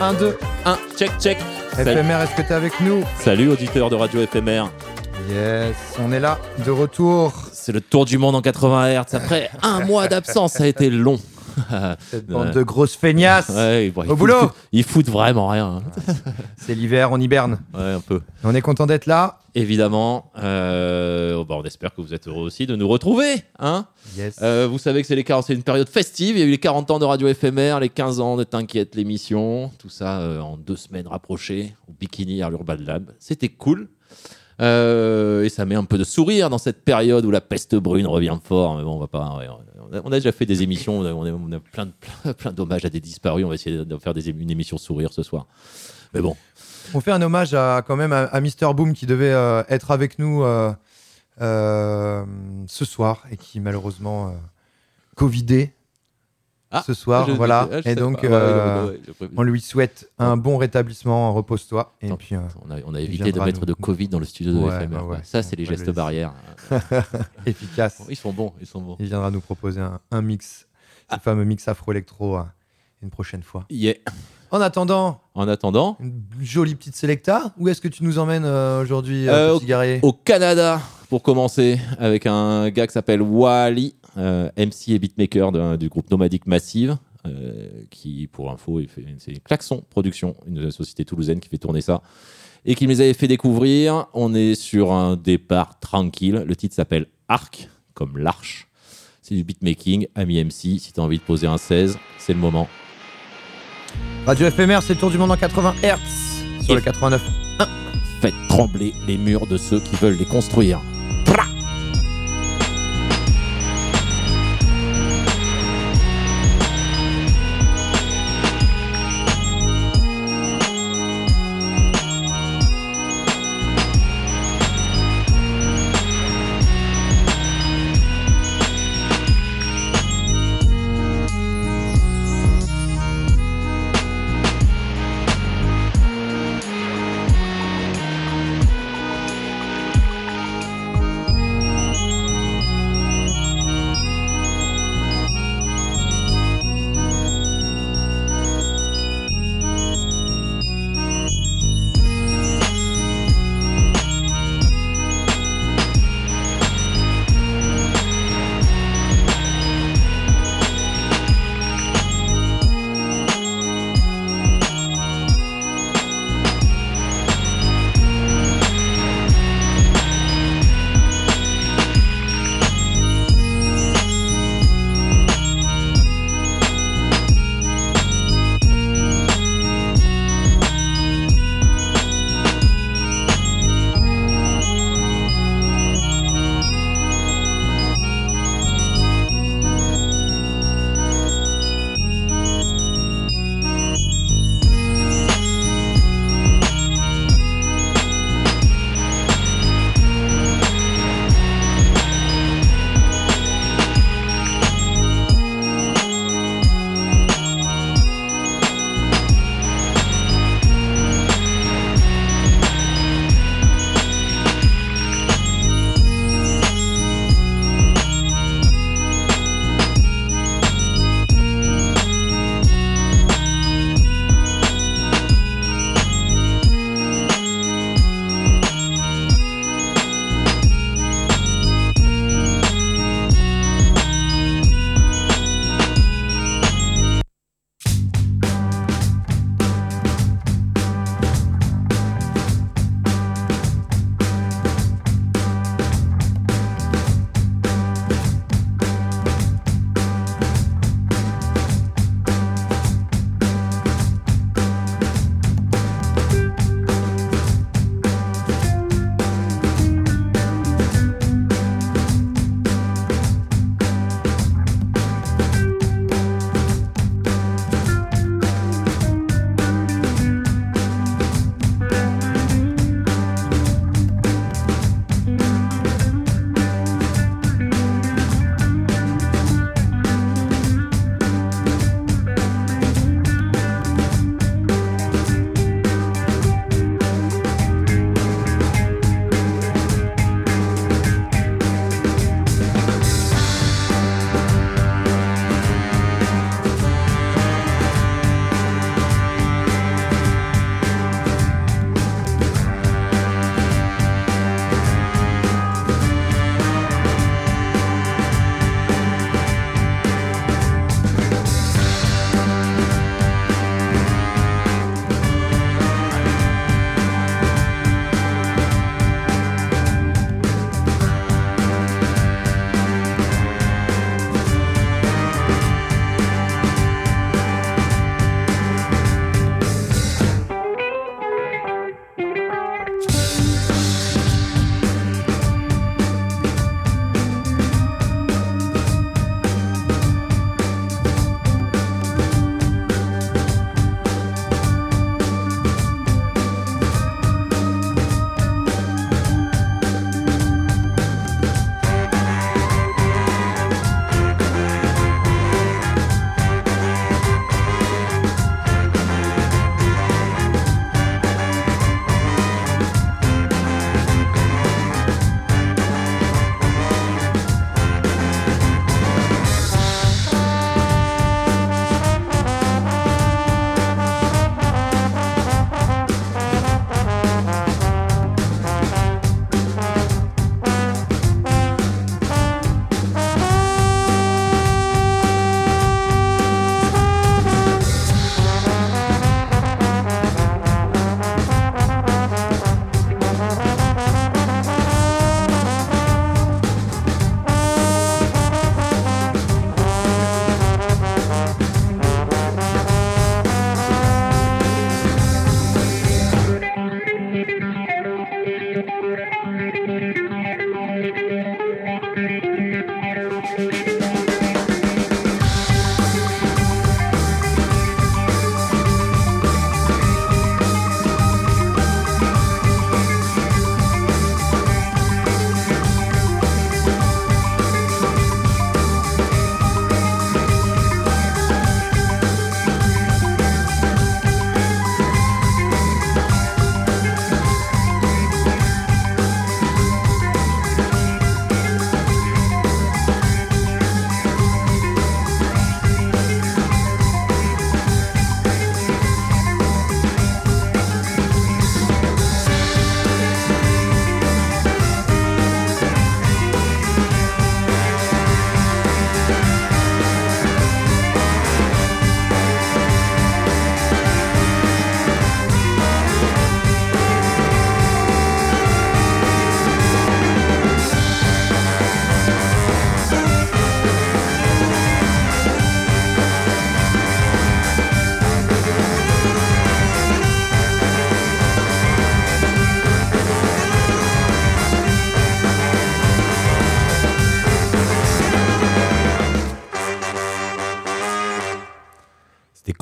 1, 2, 1, 2. 1, check, check. FMR, est-ce que t'es avec nous Salut, auditeurs de Radio FMR. Yes, on est là, de retour. C'est le tour du monde en 80 Hz. Après un mois d'absence, ça a été long. Cette bande de grosses feignasses. Ouais, bon, ils Au foutent- boulot Ils foutent vraiment rien. C'est l'hiver, on hiberne. Ouais, un peu. On est content d'être là. Évidemment. euh, bon, on espère que vous êtes heureux aussi de nous retrouver. Hein Yes. Euh, vous savez que c'est les 40 c'est une période festive. Il y a eu les 40 ans de Radio FMR, les 15 ans de T'inquiète l'émission. Tout ça euh, en deux semaines rapprochées au bikini à l'Urban Lab. C'était cool. Euh, et ça met un peu de sourire dans cette période où la peste brune revient fort. Mais bon, on va pas. ouais, on, a, on a déjà fait des émissions. On a, on plein, de, plein, plein d'hommages à des disparus. On va essayer de faire des, une émission sourire ce soir. Mais bon, On fait un hommage à, quand même à, à Mr. Boom qui devait euh, être avec nous euh, euh, ce soir et qui malheureusement euh, Covidé Ah, ce soir. voilà. je et donc. Ouais, euh, ouais, ouais, on lui souhaite un bon rétablissement. Repose-toi. Et puis, euh, on a, on a évité de mettre nous- de Covid dans le studio de FMR. ouais. Ça, c'est les gestes barrières. efficace. Ils sont bons, ils sont bons. Il viendra nous proposer un, un mix, Ah. le fameux mix afro-électro euh, une prochaine fois. Yeah. En attendant, En attendant, une jolie petite selecta. Où est-ce que tu nous emmènes euh, aujourd'hui, Euh, euh, petit Garé au Canada, pour commencer, avec un gars qui s'appelle Wally, euh, MC et beatmaker de- du groupe Nomadic Massive, euh, qui, pour info, c'est Klaxon Production, une société toulousaine qui fait tourner ça, et qui les avait fait découvrir. On est sur un départ tranquille. Le titre s'appelle Arc, comme l'arche. C'est du beatmaking, ami MC. Si tu as envie de poser un 16, c'est le moment. Radio FMR, c'est le tour du monde en 80 Hz sur Et- le 89. Faites trembler les murs de ceux qui veulent les construire.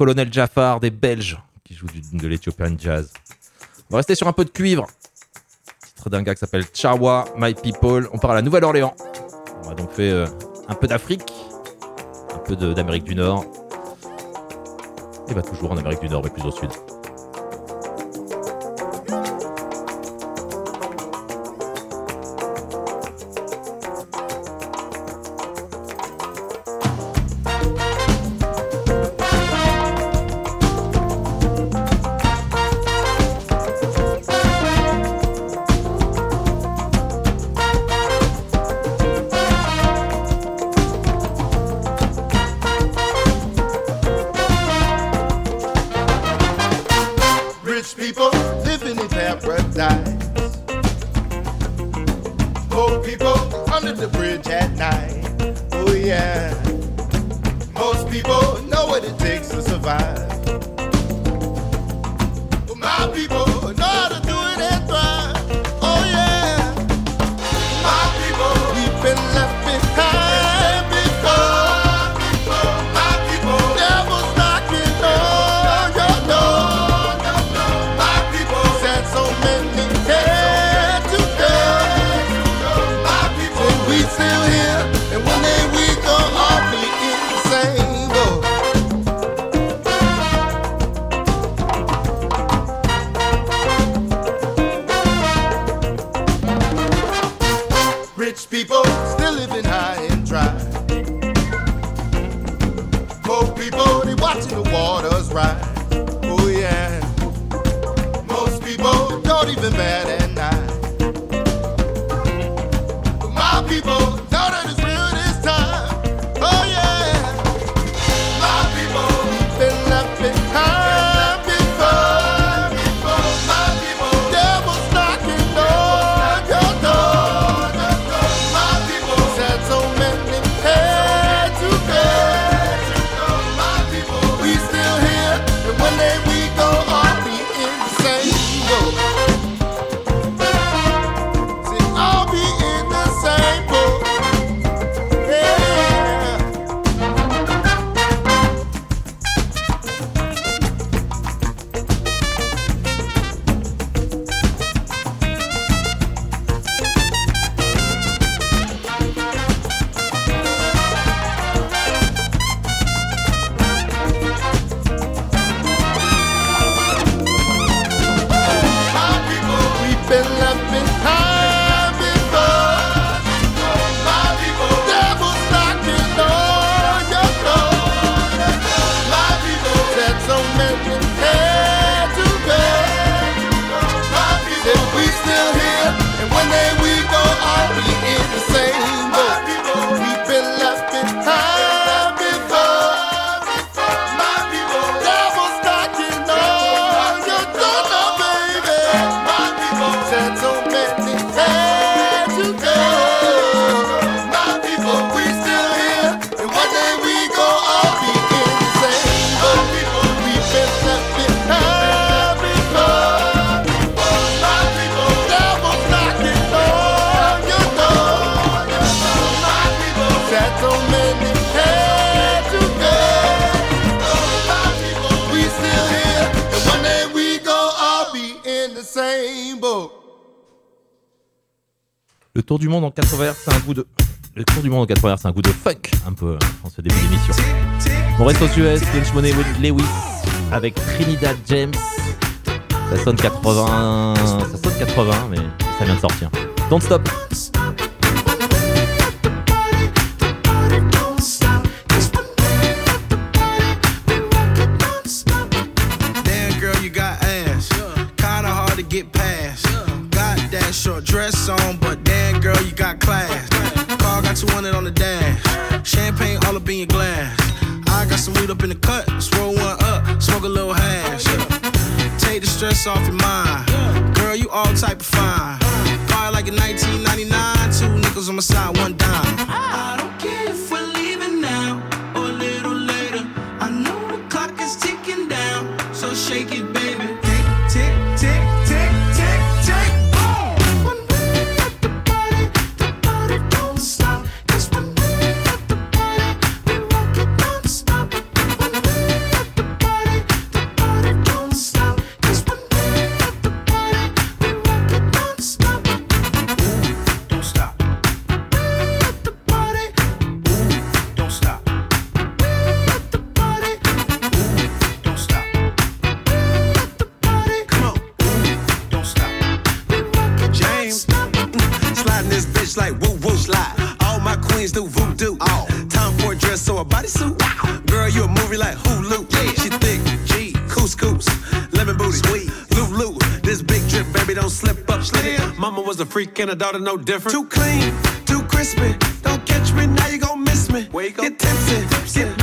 Colonel Jaffar, des Belges qui joue du, de l'Ethiopian jazz. On va rester sur un peu de cuivre. Titre d'un gars qui s'appelle Chawa, My People. On part à la Nouvelle-Orléans. On a donc fait euh, un peu d'Afrique, un peu d'Amérique du Nord. Et bah toujours en Amérique du Nord, mais plus au sud. 80 c'est un goût de. Le tour du monde en 80 c'est un goût de funk, un peu, en ce début d'émission. On reste aux US, Lynch Money Lewis, avec Trinidad James. Ça sonne 80, ça sonne 80, mais ça vient de sortir. Don't stop! Like woo woo slide. All my queens do voodoo. All time for a dress or a bodysuit. Girl, you a movie like Hulu. Yeah. She thick, G, couscous, lemon booty, sweet, Lulu. This big drip, baby, don't slip up, slip. Mama was a freak and a daughter no different. Too clean, too crispy. Don't catch me, now you gon' miss me. Wake up, get tipsy, get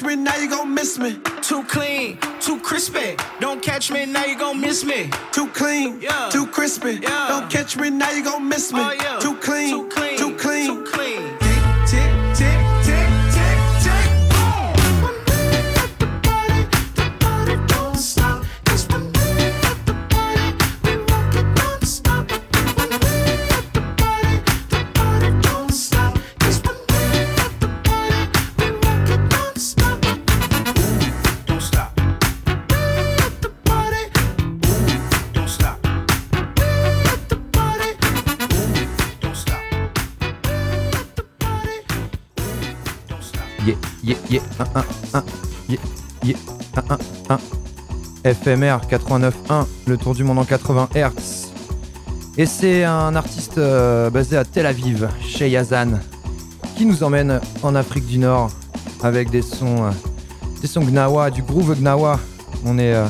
catch me, now you gon' miss me. Too clean, too crispy. Don't catch me, now you gon' miss me. Too clean, Yeah. too crispy. Yeah. Don't catch me, now you gon' miss me. Oh, yeah. Too clean, too clean, too clean. too clean. 1, 1, 1, yeah, yeah, 1, 1, 1. FMR 89.1, le tour du monde en 80 Hz. Et c'est un artiste euh, basé à Tel Aviv, Shey Hazan, qui nous emmène en Afrique du Nord avec des sons, euh, des sons Gnawa, du groove Gnawa. On est, euh,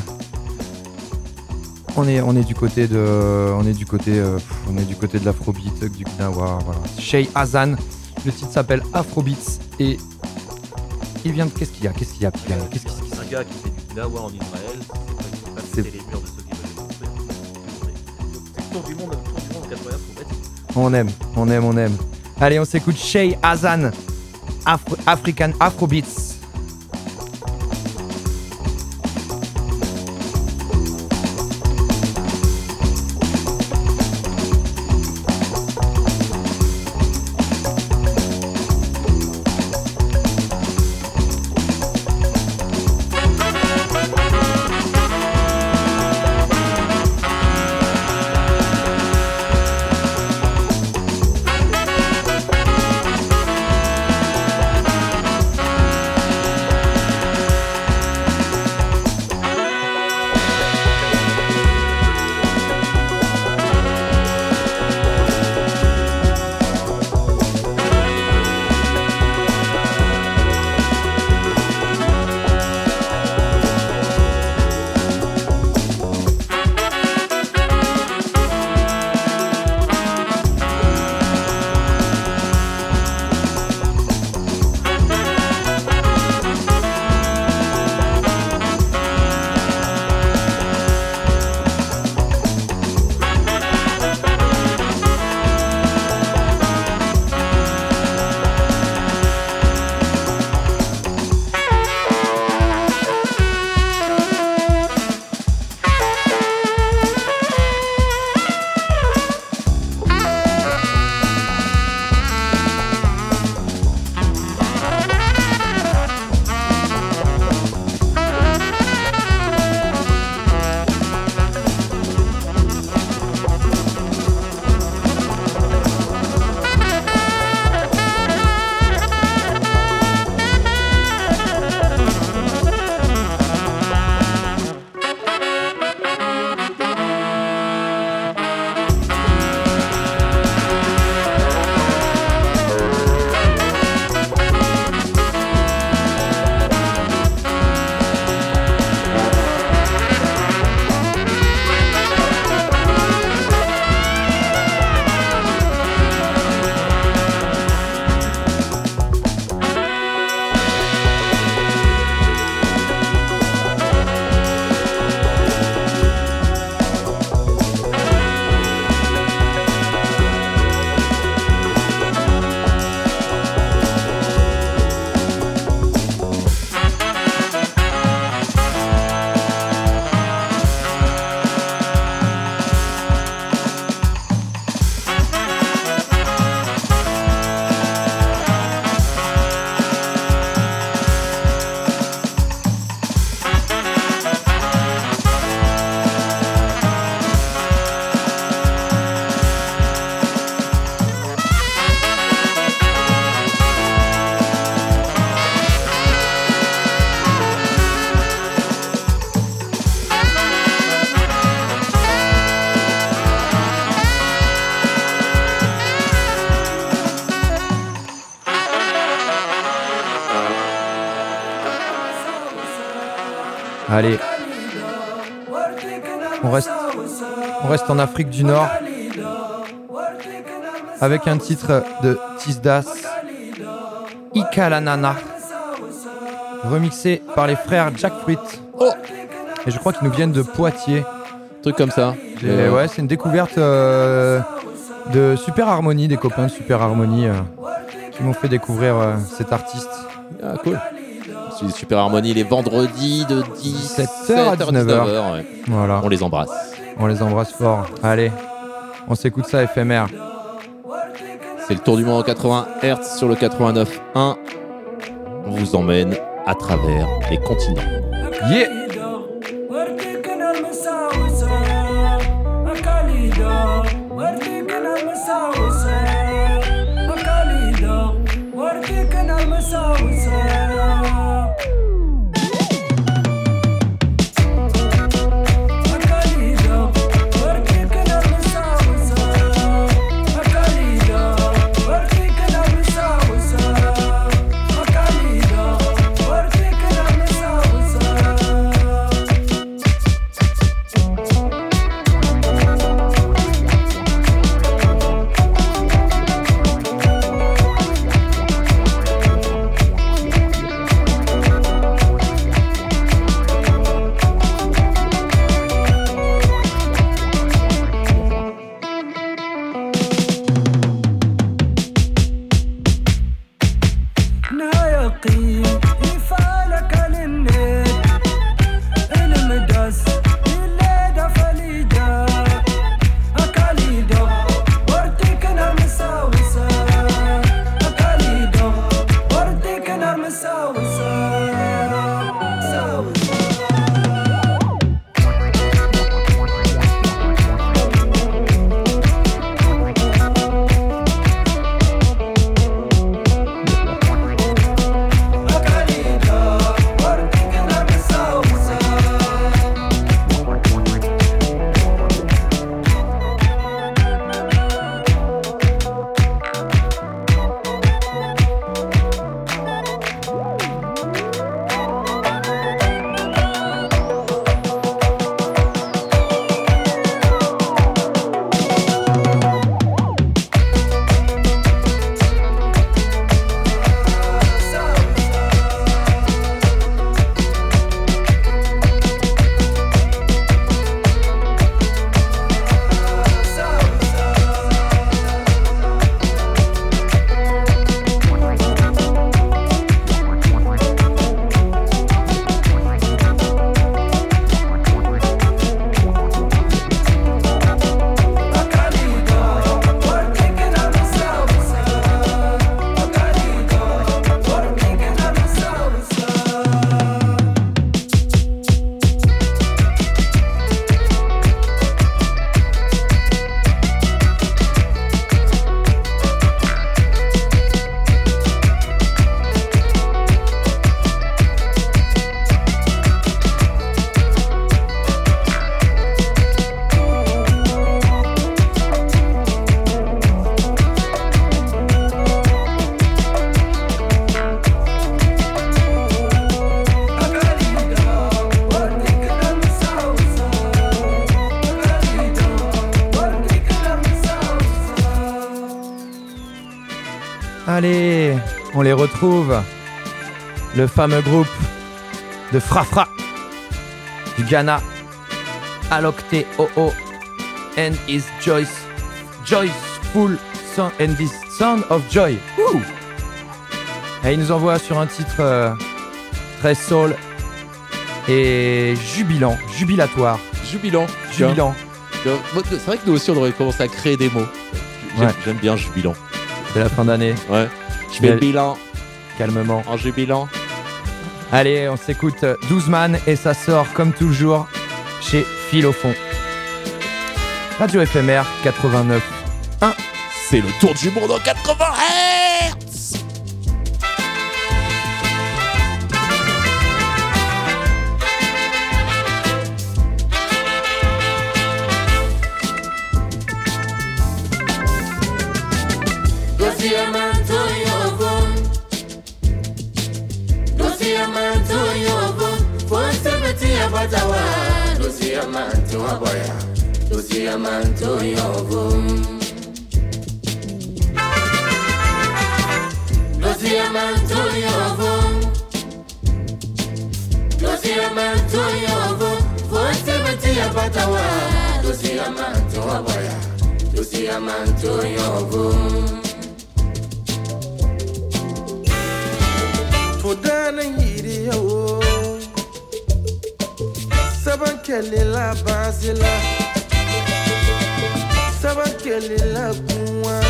on est, on est du côté de, on est du côté, euh, on est du côté de l'afrobeat, du Gnawa. Voilà. Hazan, le titre s'appelle Afrobeats et il vient de. Qu'est-ce qu'il y a Qu'est-ce qu'il y a Qu'est-ce qui se passe un gars qui fait du Gnawa en Israël, c'est les murs de ceux qui veulent tour du monde, tour du monde en 80 faut mettre. On aime, on aime, on aime. Allez, on s'écoute Shay Hazan, Afro- African Afrobeats. Allez. On reste, on reste en Afrique du Nord avec un titre de Tisdas, Ikalanana, remixé par les frères Jackfruit. Oh Et je crois qu'ils nous viennent de Poitiers. Truc comme ça. Euh, ouais, c'est une découverte euh, de Super Harmony, des copains de Super Harmony euh, qui m'ont fait découvrir cet artiste. Ah, cool. Super Harmonie les vendredis de 17h 17h à 19h. ouais. Voilà, On les embrasse. on les embrasse fort. Allez, on s'écoute ça éphémère. C'est le tour du monde en 80 Hz sur le 89.1. On vous emmène à travers les continents. Yeah! clear les retrouve. Le fameux groupe de Frafra du Ghana, Alokte OO and his Joyce, Joyful Sound and this Sound of Joy. Et il nous envoie sur un titre euh, très soul et jubilant, jubilatoire, Jubilant. jubilant. C'est vrai que nous aussi, on devrait commencer à créer des mots. J'aime Ouais. j'aime bien jubilant. C'est la fin d'année, Ouais. Je fais le Mais- bilan calmement. en jubilant. Allez, on s'écoute 12 man et ça sort comme toujours chez Philofond. Radio éphémère 89. C'est le tour du monde en 80 kelila bazila saba kelila kunwa.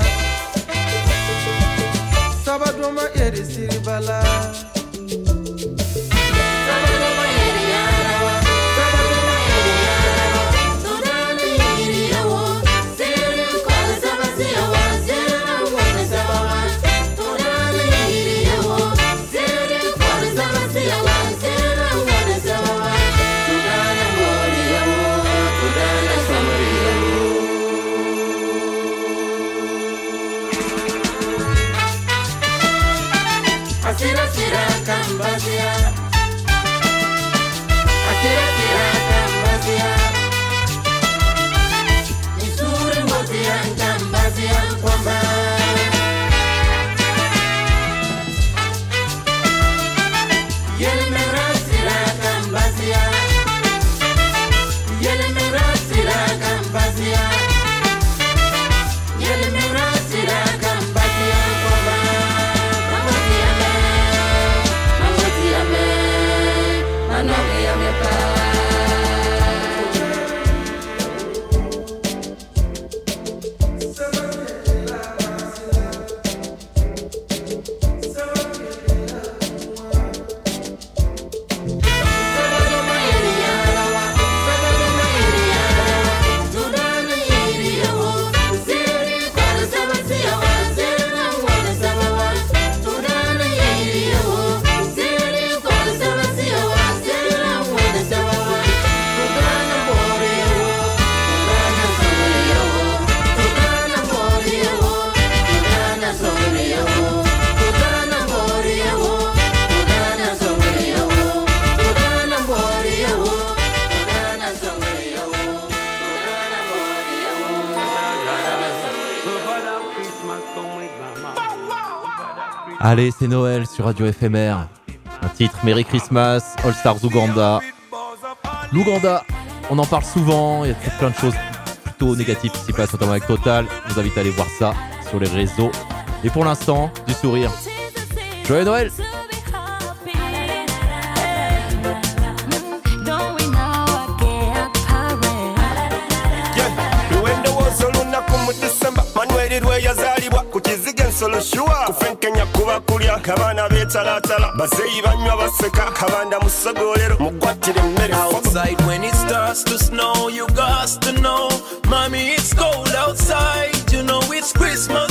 silver love. Allez, c'est Noël sur Radio Éphémère. Un titre Merry Christmas, All Stars Ouganda. L'Ouganda, on en parle souvent, il y a plein de choses plutôt négatives qui s'y passent, notamment avec Total. Je vous invite à aller voir ça sur les réseaux. Et pour l'instant, du sourire. Joyeux Noël! batalaatala bazeeyi banywa baseka kabanda musogolero mugwatire emmere. Outside when it starts to snow you got to know. Mommy it's cold outside you know it's christmas.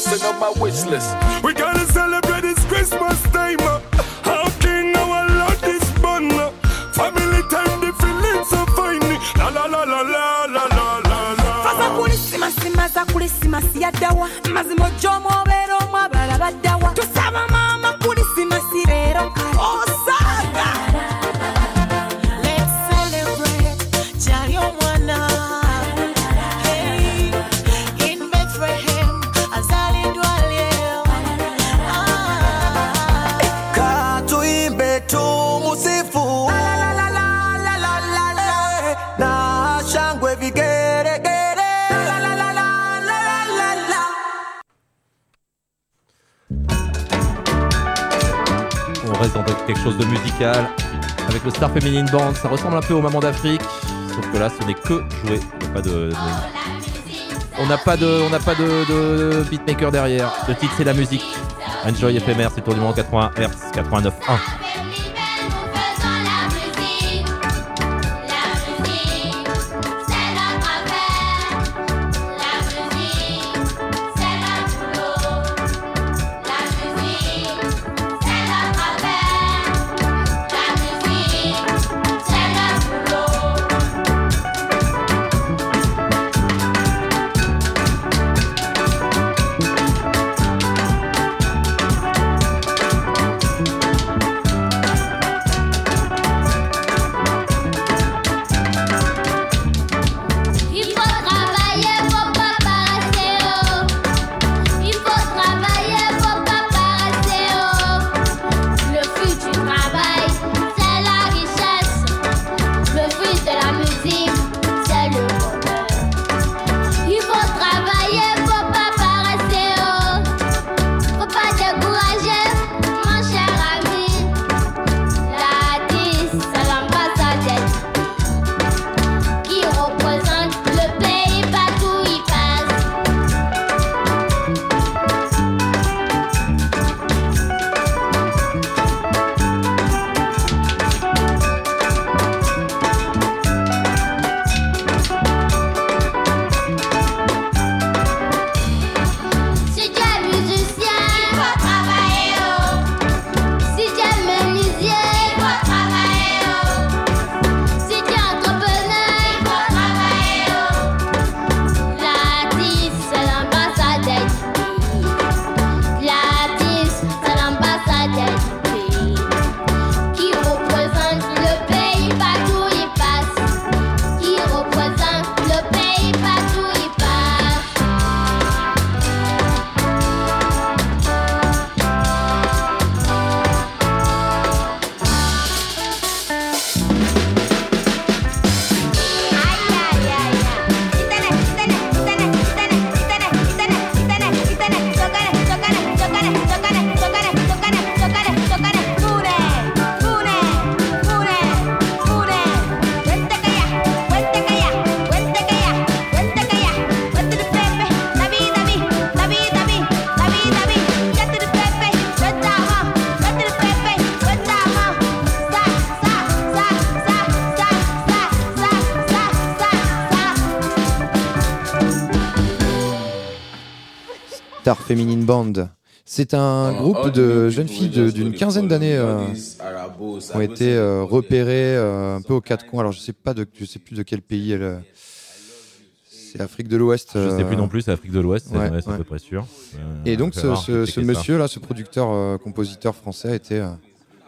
Sing on my wish list. Star Feminine Band, ça ressemble un peu au Maman d'Afrique. Sauf que là, ce n'est que joué. Il n'y a pas de. On n'a pas de, on n'a pas de, de beatmaker derrière. Le titre c'est la musique. Enjoy éphémère, c'est tour du monde 80 Hz, 89.1. C'est un groupe de jeunes filles d'une quinzaine d'années euh, qui ont été euh, repérées euh, un peu aux quatre coins. Alors je sais pas de, je sais plus de quel pays elle. euh, C'est Afrique de l'Ouest. Je sais euh, plus non plus, c'est Afrique de l'Ouest, c'est ouais, ouais, c'est à peu près sûr. Euh, Et donc on ce, va ce- checker ce ça. monsieur là, ce producteur euh, compositeur français a été euh,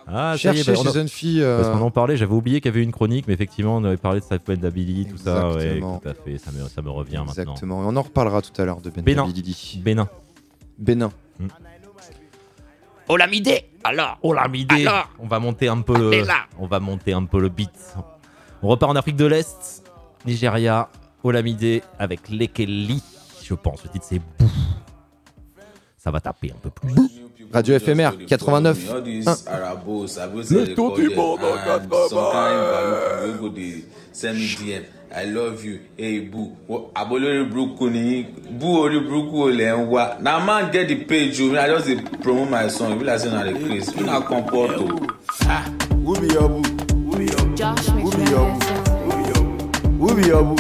Ah, ça y est, cherché bah, on chez filles. euh, Parce qu'on en parlait, j'avais oublié qu'il y avait une chronique, mais effectivement, on avait parlé de Samuel Dabili, tout ça. Ouais, tout à fait, ça me, ça me revient maintenant. Exactement. Et on en reparlera tout à l'heure de Ben Bénin. Bénin. Bénin. Olamide Alors Olamide On va monter un peu le. On va monter un peu le beat. On repart en Afrique de l'Est, Nigeria, Olamide avec Lekeli, je pense. Le titre c'est Bou. ça va taper un peu plus. Radio FMR 89. All these Un. Arabos, I go Le say they tour call du them, monde en and 80. I love you, hey boo. Abolori burúkú ni boo orí burúkú o lẹ̀ ń wá. Na man get the page o, I just dey promote my song, e be like say na the craze. Una comport o. Who be your boo? Who be your boo? Who be your boo? Who be your boo?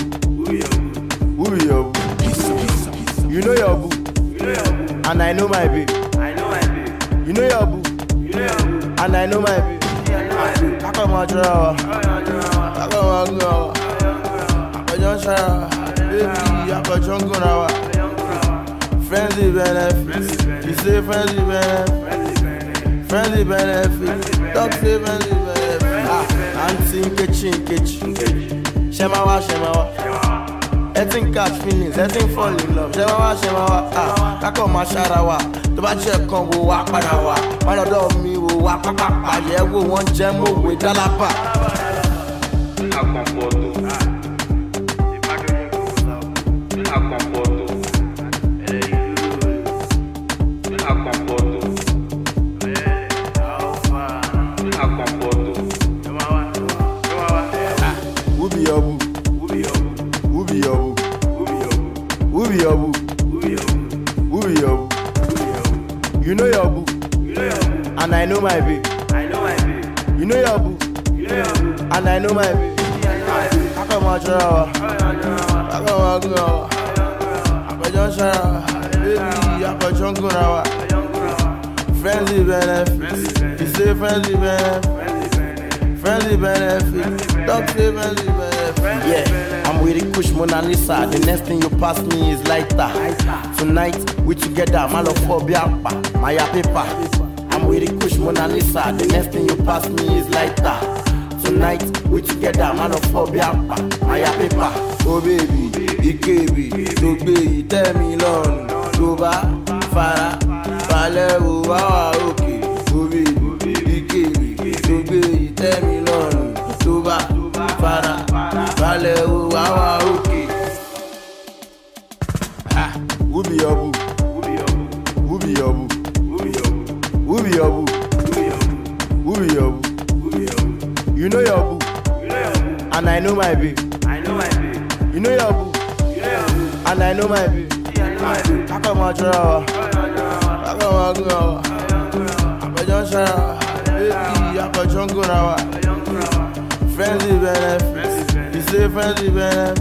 Who be your boo? You know your boo. And I know my babe. You know your boo. And I know my babe. Aka ma jura wa. Aka ma gun wa. Aka jọ ṣara wa. Baby, aka jọ ń gunra wa. Friendly benefit. You say friendly benefit. Friendly benefit. Talk say friendly benefit. Ah, aunty Nkechi Nkechi. Shemawa Shemawa. Ẹtí catch feelings, ẹtí fall in love. Shemawa Shemawa. Ah, kákọ̀ máa ṣára wa. Tó bá jẹ́ kan wo wá padà wá. Má lọ́dọ̀ mi wo wá pápá pàyẹ́ wo wọ́n jẹ́ mọ̀wé dálábà. You know your boo. And I know my babe. I know my babe. You know your boo. And I know my babe. I come out your hour. I come out your hour. I come out your hour. Baby, I come out your hour. Friendly benefit. You say friendly benefit. Friendly benefit. Talk say friendly benefit. Yeah with the Kush Mona Lisa. The next thing you pass me is lighter. Tonight, we together. My love for Biapa. My paper. I'm with the Kush Mona Lisa. The next thing you pass me is lighter. Tonight, we together. My love for Biapa. My paper. Oh baby, Ikebi, gbé yìí tẹ́ mi lọ́rùn. Fara wá wà òkè. Oh baby, Ikebi, gbé yìí tẹ́ mi lọ́rùn. Fara wò Who be? You know your boo. And I know my babe. You know your boo. And I know my babe. Friendly benefit. Friendly benefit.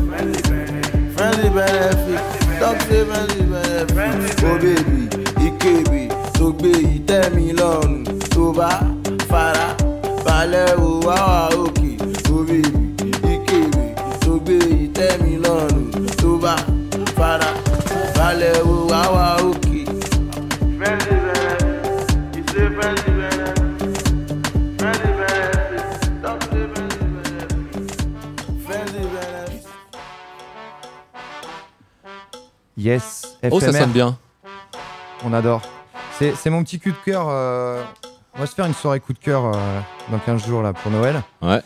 Friendly benefit. Talk say friendly benefit. Oh baby, Ikebi, tó gbé yìí tẹ́ mi lọ́rùn. Tó bá fara balẹ̀ wò wá wà òkè. Oh baby, Ikebi, tó gbé yìí tẹ́ mi lọ́rùn. Tó bá fara balẹ̀ wò wá wà òkè. Yes, Oh, ça FMR. sonne bien. On adore. C'est mon petit coup de cœur. euh, On va se faire une soirée coup de cœur euh, dans 15 jours là pour Noël. Ouais.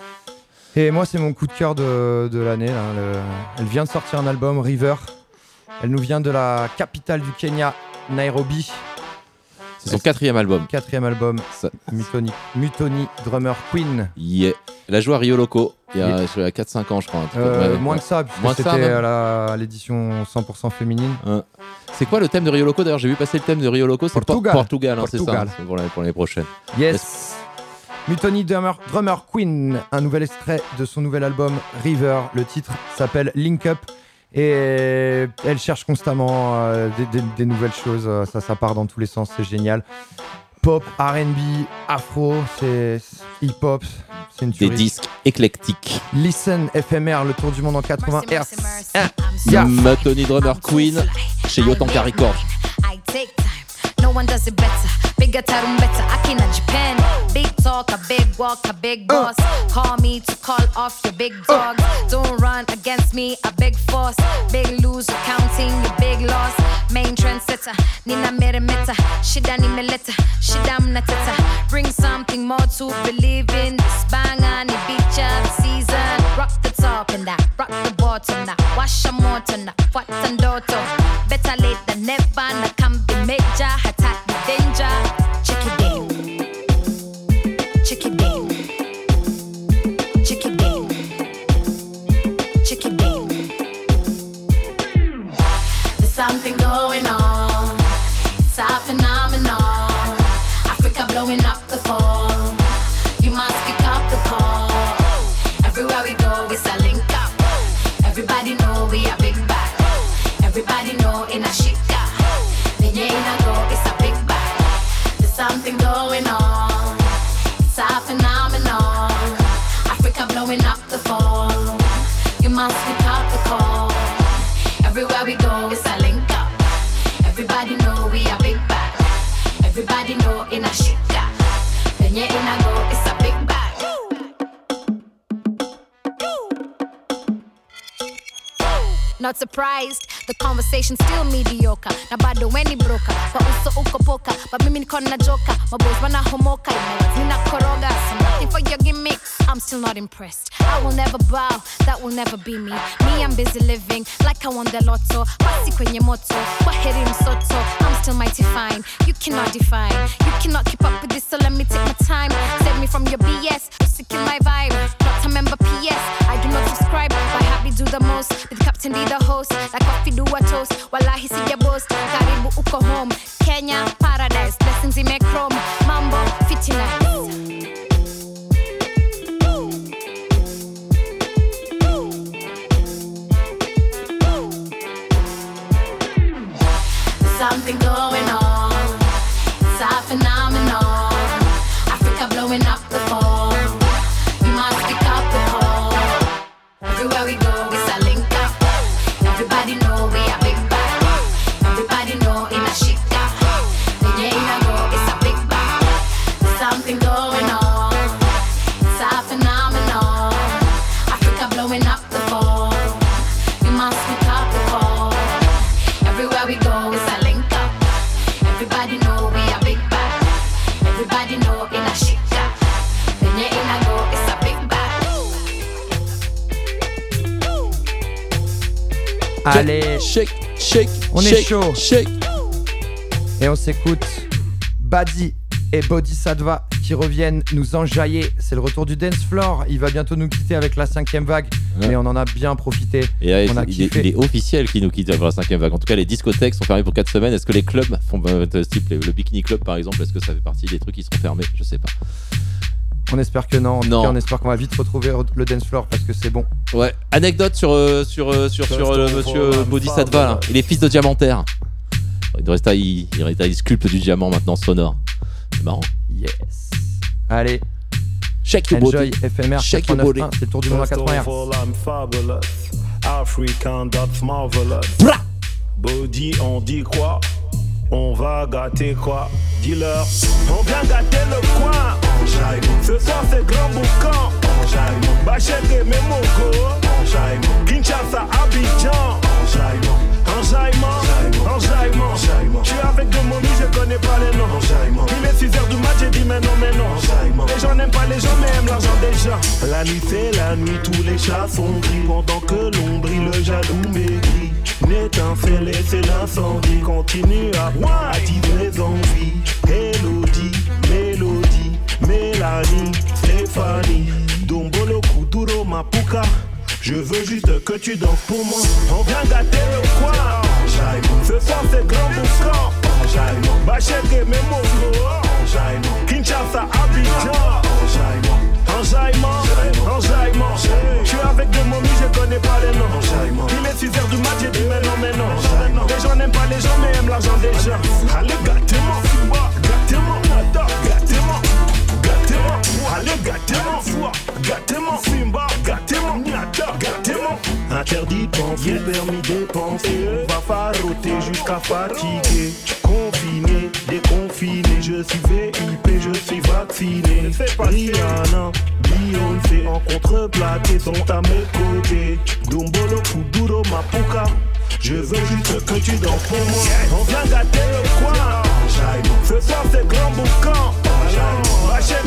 Et moi, c'est mon coup de cœur de, de l'année. le- Elle vient de sortir un album, River. Elle nous vient de la capitale du Kenya, Nairobi. C'est son quatrième album. Quatrième album, Mutoni, Mutoni Drummer Queen. Yeah. Elle a joué à Rio Loco il y a, Yeah. je sais, 4-5 ans, je crois. Euh, ouais. moins que ça, puisque Moins que c'était à la- l'édition 100% féminine. Hein. C'est quoi le thème de Rio Loco? D'ailleurs, j'ai vu passer le thème de Rio Loco. C'est Por- Portugal. Portugal, hein, c'est ça. C'est pour l'année pour prochaine. Yes. Mutoni Drummer, Drummer Queen, un nouvel extrait de son nouvel album River. Le titre s'appelle Link Up et elle cherche constamment euh, des, des- des nouvelles choses. Euh, Ça, ça part dans tous les sens, c'est génial. Pop, RB, afro, c'est hip-hop, c'est une Des disques éclectiques. Listen FMR, le tour du monde en 80 Hz. Ah, yeah. Tony Drummer Queen chez Yotanka Records. I take time. No one does it better. Bigger better. Akin in Japan. Big talk, a big walk, a big uh. boss. Call me to call off your big uh. dogs. Don't run against me, a big force. Big loser, counting your big loss. Main trendsetter, Nina Meremeta. Shida ni meleta, shida mnateta. Bring something more to believe in. This bang on the beach of season. Rock the top and that, rock the bottom now. Wash a motor now, what and daughter. Better late than never, na Not surprised, the conversation still mediocre. Na bado weni broka, wa uso uko poka, but mimi niko na joka. Maboys wana homoka, emails nina koroga. So nothing for your gimmicks. I'm still not impressed. I will never bow, that will never be me. Me, I'm busy living like I won the lotto. Basi kwenye moto, waheri msoto. I'm still mighty fine. You cannot define, you cannot keep up with this. So let me take my time. Save me from your BS, kill my vibe. Not a member PS, I do not subscribe. By happy do the most, captain be the host. Like coffee do a toast, wallahi sija boast. Karibu Allez, shake, shake, on est chaud. shake. Et on s'écoute Badi et Bodhisattva qui reviennent nous enjailler. C'est le retour du dance floor. Il va bientôt nous quitter avec la cinquième vague, Ouais. mais on en a bien profité. Et on a il, est, kiffé. il est officiel qu'il nous quitte pour la cinquième vague. En tout cas, les discothèques sont fermées pour 4 semaines. Est-ce que les clubs font euh, type le Bikini Club par exemple Est-ce que ça fait partie des trucs qui seront fermés? Je sais pas. On espère que non. En tout Non. cas, on espère qu'on va vite retrouver le dance floor parce que c'est bon. Ouais. Anecdote sur euh, sur euh, sur, sur euh, le monsieur Bodhisattva. là. Il est fils de diamantaire. Il reste à il, il, reste à- il sculpte du diamant maintenant sonore. C'est marrant. Yes. Allez. Shake your Enjoy body. FMR Shake your 89.1, body. C'est le tour du monde à First 80 of Hz. all, I'm fabulous. African, that's marvelous. Body, on dit quoi? On va gâter quoi Dis-leur. On vient gâter le coin. Ce soir, c'est grand boucan. Bachek et Memoko. Kinshasa, Abidjan. Enjaillement, enjaillement. Je suis avec deux momies, je connais pas les noms. Il est 6 heures du match, j'ai dit mais non, mais non. Les gens n'aiment pas les gens, mais aiment l'argent des gens. La nuit, c'est la nuit, tous les chats sont gris. Pendant que l'on brille, le jaloux maigrit. N'étincelle, c'est l'incendie. Continue à attirer les envies. Elodie, Mélodie, Mélanie, Stéphanie. Dombolo, Kuduro, Mapuka. Je veux juste que tu danses pour moi. On vient gâter le coin. Ce soir, c'est grand boucan. Bachek et Memoko. Kinshasa, Abidjan. Enjaillement, enjaillement. Je suis avec deux momies, je connais pas les noms. Il est 6 heures du match, j'ai dit mais non, mais non. Les gens n'aiment pas les gens, mais aiment l'argent des gens. Allez, gâtez-moi, gâtez-moi, gâtez-moi, gâtez-moi. Allez, gâtez-moi, gâtez-moi, Simba, gâtez-moi, gâtez-moi. Interdit de penser, permis dépenser. On va faroter jusqu'à fatiguer. Confiné, déconfiné, je suis VIP, je suis vacciné. Rihanna, Beyoncé en contreplaqué sont à mes côtés. Dombolo, Kuduro, Mapuka. Je veux juste que tu danses pour moi. On vient gâter le coin. Ce soir c'est grand boucan. Bachek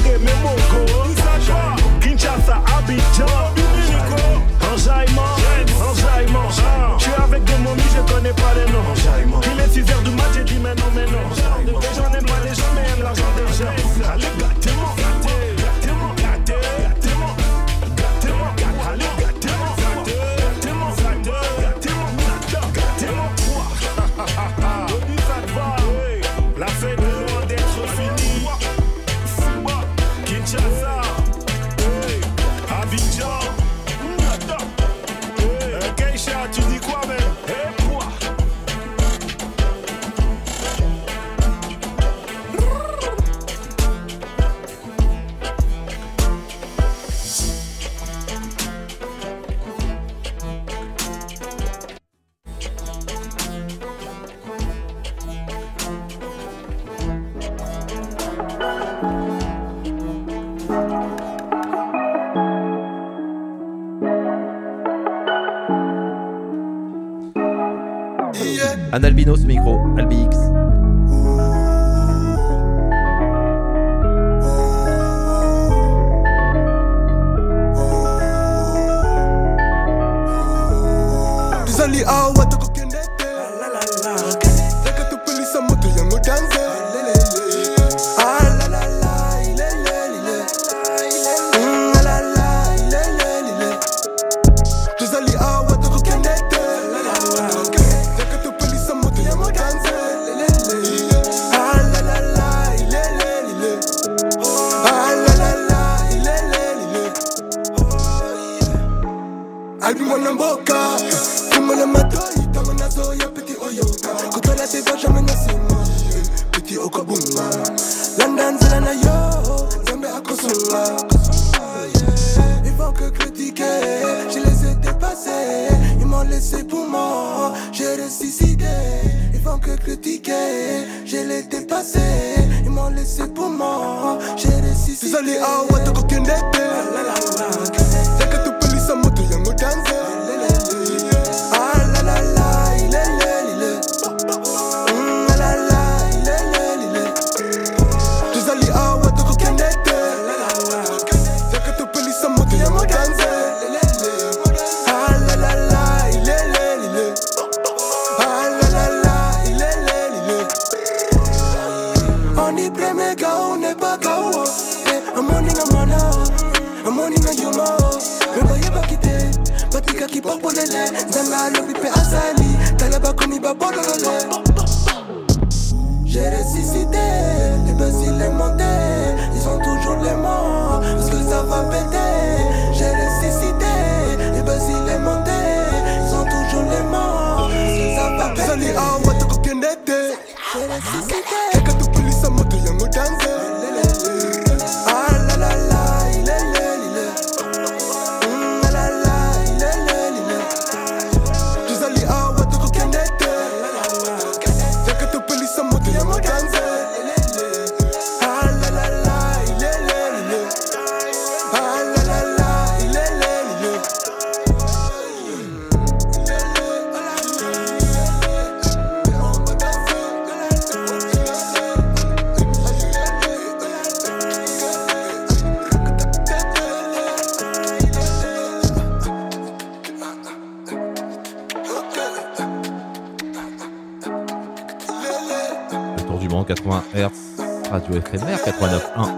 Monde 80 Hz, radio éphémère 89.1.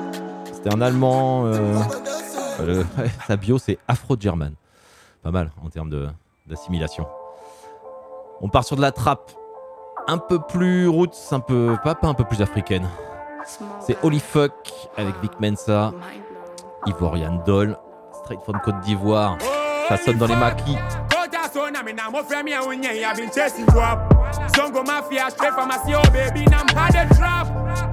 C'était un Allemand. euh, sa bio, c'est Afro-German. Pas mal en termes d'assimilation. On part sur de la trappe un peu plus roots, un peu, pas, pas un peu plus africaine. C'est Holy Fuck avec Vic Mensa, Ivorian Doll, straight from Côte d'Ivoire. Ça sonne dans les maquis. Kota so na me na mo frɛ me a wonye I've been chasing guap Songo a CEO and the trap.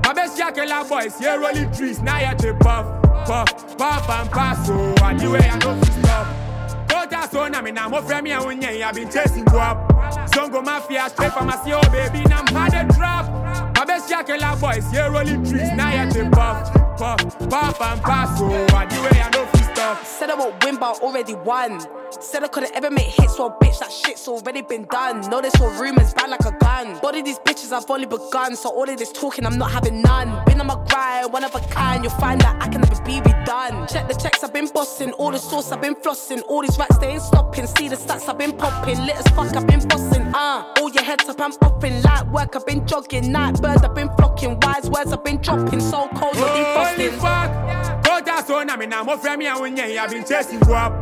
My best jack and la boys, here rolling trees, now you the puff, puff, puff and pass. So anyway, I know to stop. Don't ask on I mean I'm off me and when I've been chasing go up. Songo mafia, straight from my CEO, baby, now I'm had a trap. My best jack and la boys, here rolling trees, now you the puff, puff, puff and pass. So anyway, I know Said I won't win, but I already won. Said I couldn't ever make hits a bitch, that shit's already been done. Know this for rumors, bad like a gun. Body these bitches, I've only begun. So all of this talking, I'm not having none. Been on my grind, one of a kind. You'll find that I can never be redone. Check the checks, I've been bossing. All the sauce, I've been flossing. All these rats, they ain't stopping. See the stats, I've been popping. Lit as fuck, I've been bossing. Uh, all your heads up, I'm upping. Light work, I've been jogging. Night birds, I've been flocking. Wise words, I've been dropping. So cold, you're defrosting. fuck that's all I'm in. I'm me. I win. I've been chasing drop.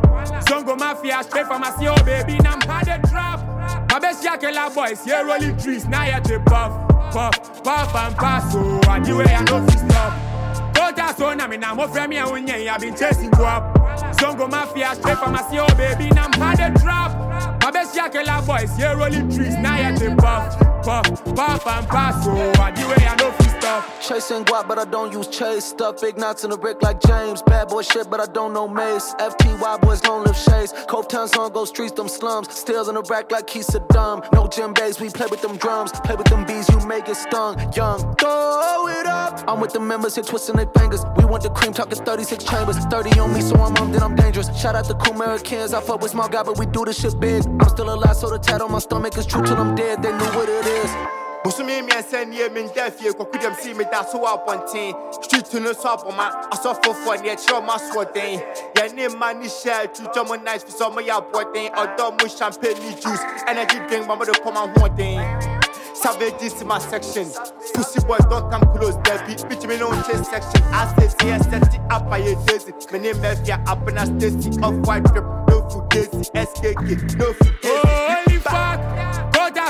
Zongo Mafia, straight from my CEO, baby. Now I'm hard to drop. My bet she can love boys. Here, rolling trees. Now you take puff, puff, puff and pass. Oh, so, anyway, I know if stop. Don't ask on. I mean, I'm off from me. I win. I've been chasing drop. Zongo Mafia, straight from my CEO, baby. Now I'm hard to drop. My bet she can love boys. Here, rolling trees. Now you take puff. Puff, puff and pass so and the way I know fi stop Chasing guap, but I don't use chase. Stuff big knots in the brick like James. Bad boy shit, but I don't know Mace. FTY boys don't live shades. Cope Town song go streets, them slums. Stills in the rack like he's Saddam. No gym bass, we play with them drums. Play with them bees, you make it stung. Young, throw it up. I'm with the members here twisting their fingers. We want the cream, talking 36 chambers. 30 on me, so I'm armed and I'm dangerous. Shout out to cool Americans. I fuck with small guy, but we do this shit big. I'm still alive, so the tat on my stomach is true till I'm dead. They knew what it is years. Bosome mmiɛnsa nie me nda fie kwaku dɛm sii meda so wɔ abɔnten street no so abɔma asɔfofoɔ ne ɛkyerɛ ɔma soɔden yɛne mma ne hyɛ atwutwa mo nice fi sɛ ɔmoyɛ aboɔden ɔdɔ mo champagne ne juice ɛnɛgye den ma my one thing. Savages in my section. Pussy boy, don't come close, baby. Bitch, me no chase section. I stay here, set it up by your daisy. My name is Fia, up and I stay off white drip, No food daisy, SKK, no food daisy. Holy oh, fuck!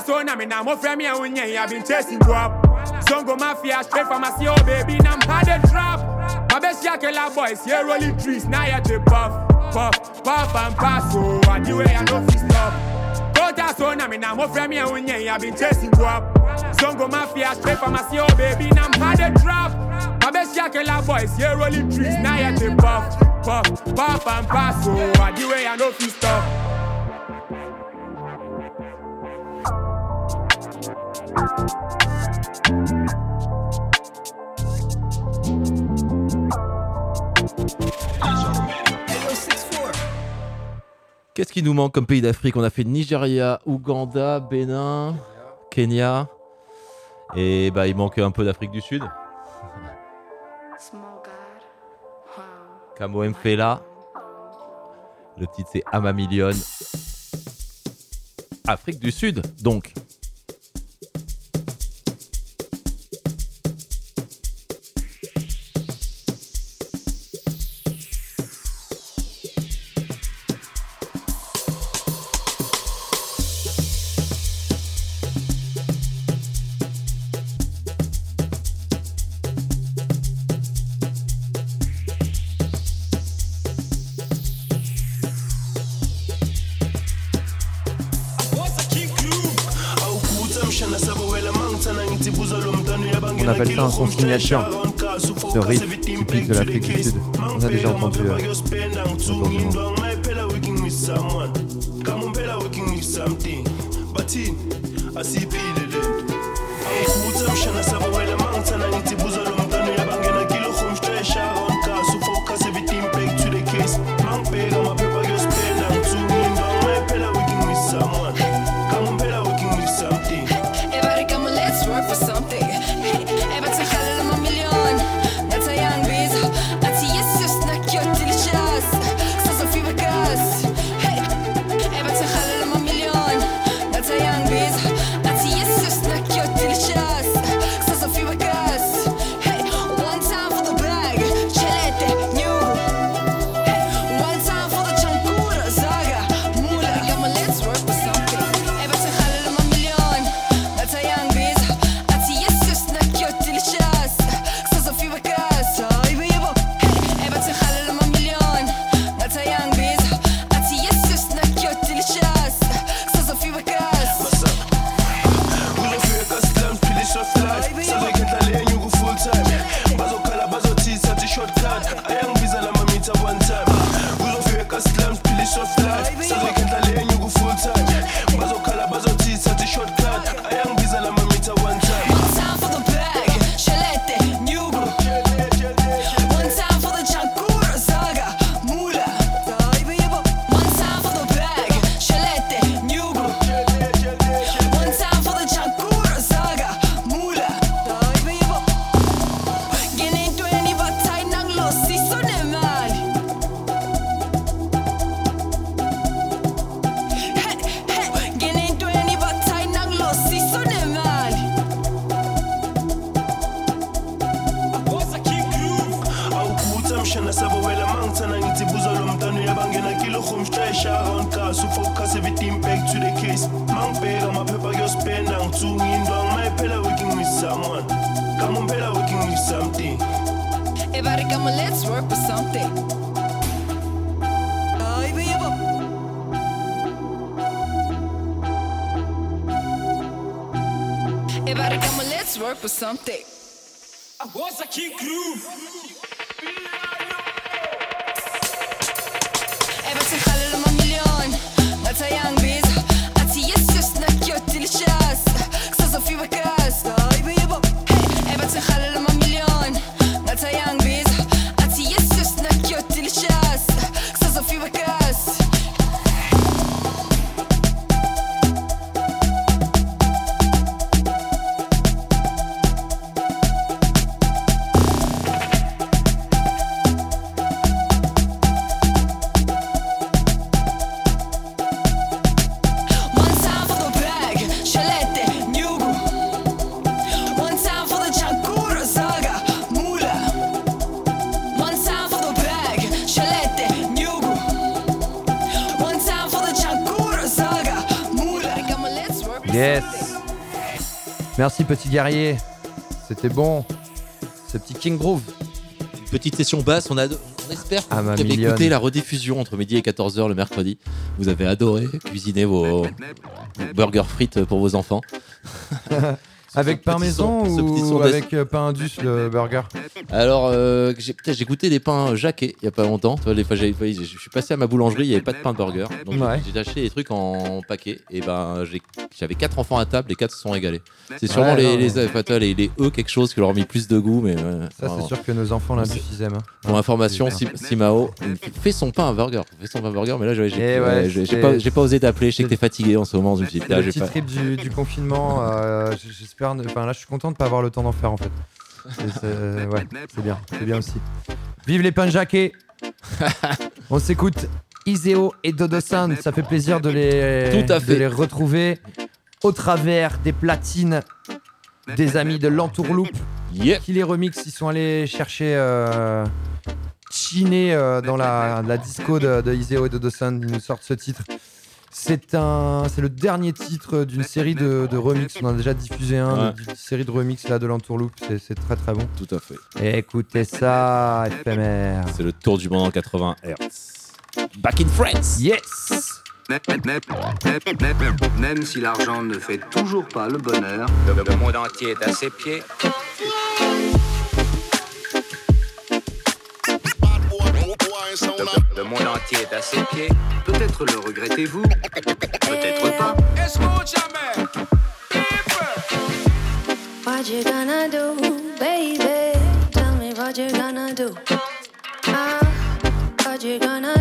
so na me na mo frɛ me a wonyɛ I've been chasing drop. Zongo mafia straight from my CEO oh baby na I'm hard and trap. Mabesia kela boys here rolling trees now you the puff puff puff and pass oh I do I know fi stop Tota so na me na mo frɛ me a wonyɛ I've been chasing drop. Zongo mafia straight from my CEO oh baby na I'm hard and trap. Mabesia kela boys here rolling trees now you the puff puff puff and pass oh I do I know fi stop Qu'est-ce qui nous manque comme pays d'Afrique? On a fait Nigeria, Ouganda, Bénin, Kenya. Et bah il manque un peu d'Afrique du Sud. Camo Mfela. Le titre c'est Amamillion. Afrique du Sud, donc. On appelle ça un son signature. Ce riff typique de l'Afrique du Sud. On a déjà entendu euh, autour. Yes. Merci petit guerrier. C'était bon. Ce petit King Groove. Une petite session basse, on, a, on espère que Ah, vous avez écouté la rediffusion entre midi et 14h le mercredi. Vous avez adoré cuisiner vos vos burgers frites pour vos enfants. Avec pain maison son- ou avec euh, pain indus le burger Alors, euh, j'ai goûté des pains jaquets il y a pas longtemps. Les je suis passé à ma boulangerie, il n'y avait pas de pain de burger. Donc Ouais. j'ai acheté des trucs en paquet. Et ben, j'avais quatre enfants à table, les quatre se sont régalés. C'est sûrement Ouais, les, les, toi, les, les eux quelque chose qui leur a mis plus de goût. Mais ouais, Ça, c'est sûr que nos enfants l'indus, ils aiment. hein. Pour information. Simao fait son pain à burger. Fait son pain à burger, mais là, j'ai Eh ouais, ouais, pas, pas osé t'appeler. Je sais que t'es fatigué en ce moment. Je me suis dit, j'ai pas- du, du confinement. euh, J'espère. Enfin, là, je suis content de pas avoir le temps d'en faire en fait. C'est- ouais, c'est bien. C'est bien aussi. Vive les pains jaquets On s'écoute Iseo et Dodo Sound. Ça fait plaisir de les, Tout à de fait. les retrouver au travers des platines des amis de l'entourloupe qui les remix. Ils sont allés chercher. Euh, chiner euh, dans la, la disco de, de Iseo et Dodo Sound. Ils nous sortent ce titre. C'est un, c'est le dernier titre d'une série de, de remix. On en a déjà diffusé un, Ouais. d'une série de remix là de l'entourloupe. C'est, c'est très très bon. Tout à fait. Et écoutez ça, éphémère. C'est le tour du monde en 80 Hz. Back in France. Yes. Même, si l'argent ne fait toujours pas le bonheur, le, le monde entier est à ses pieds. Le, le monde entier est à ses pieds. Peut-être le regrettez-vous, peut-être pas. What you gonna do, baby? Tell me what you gonna do. Ah, what you gonna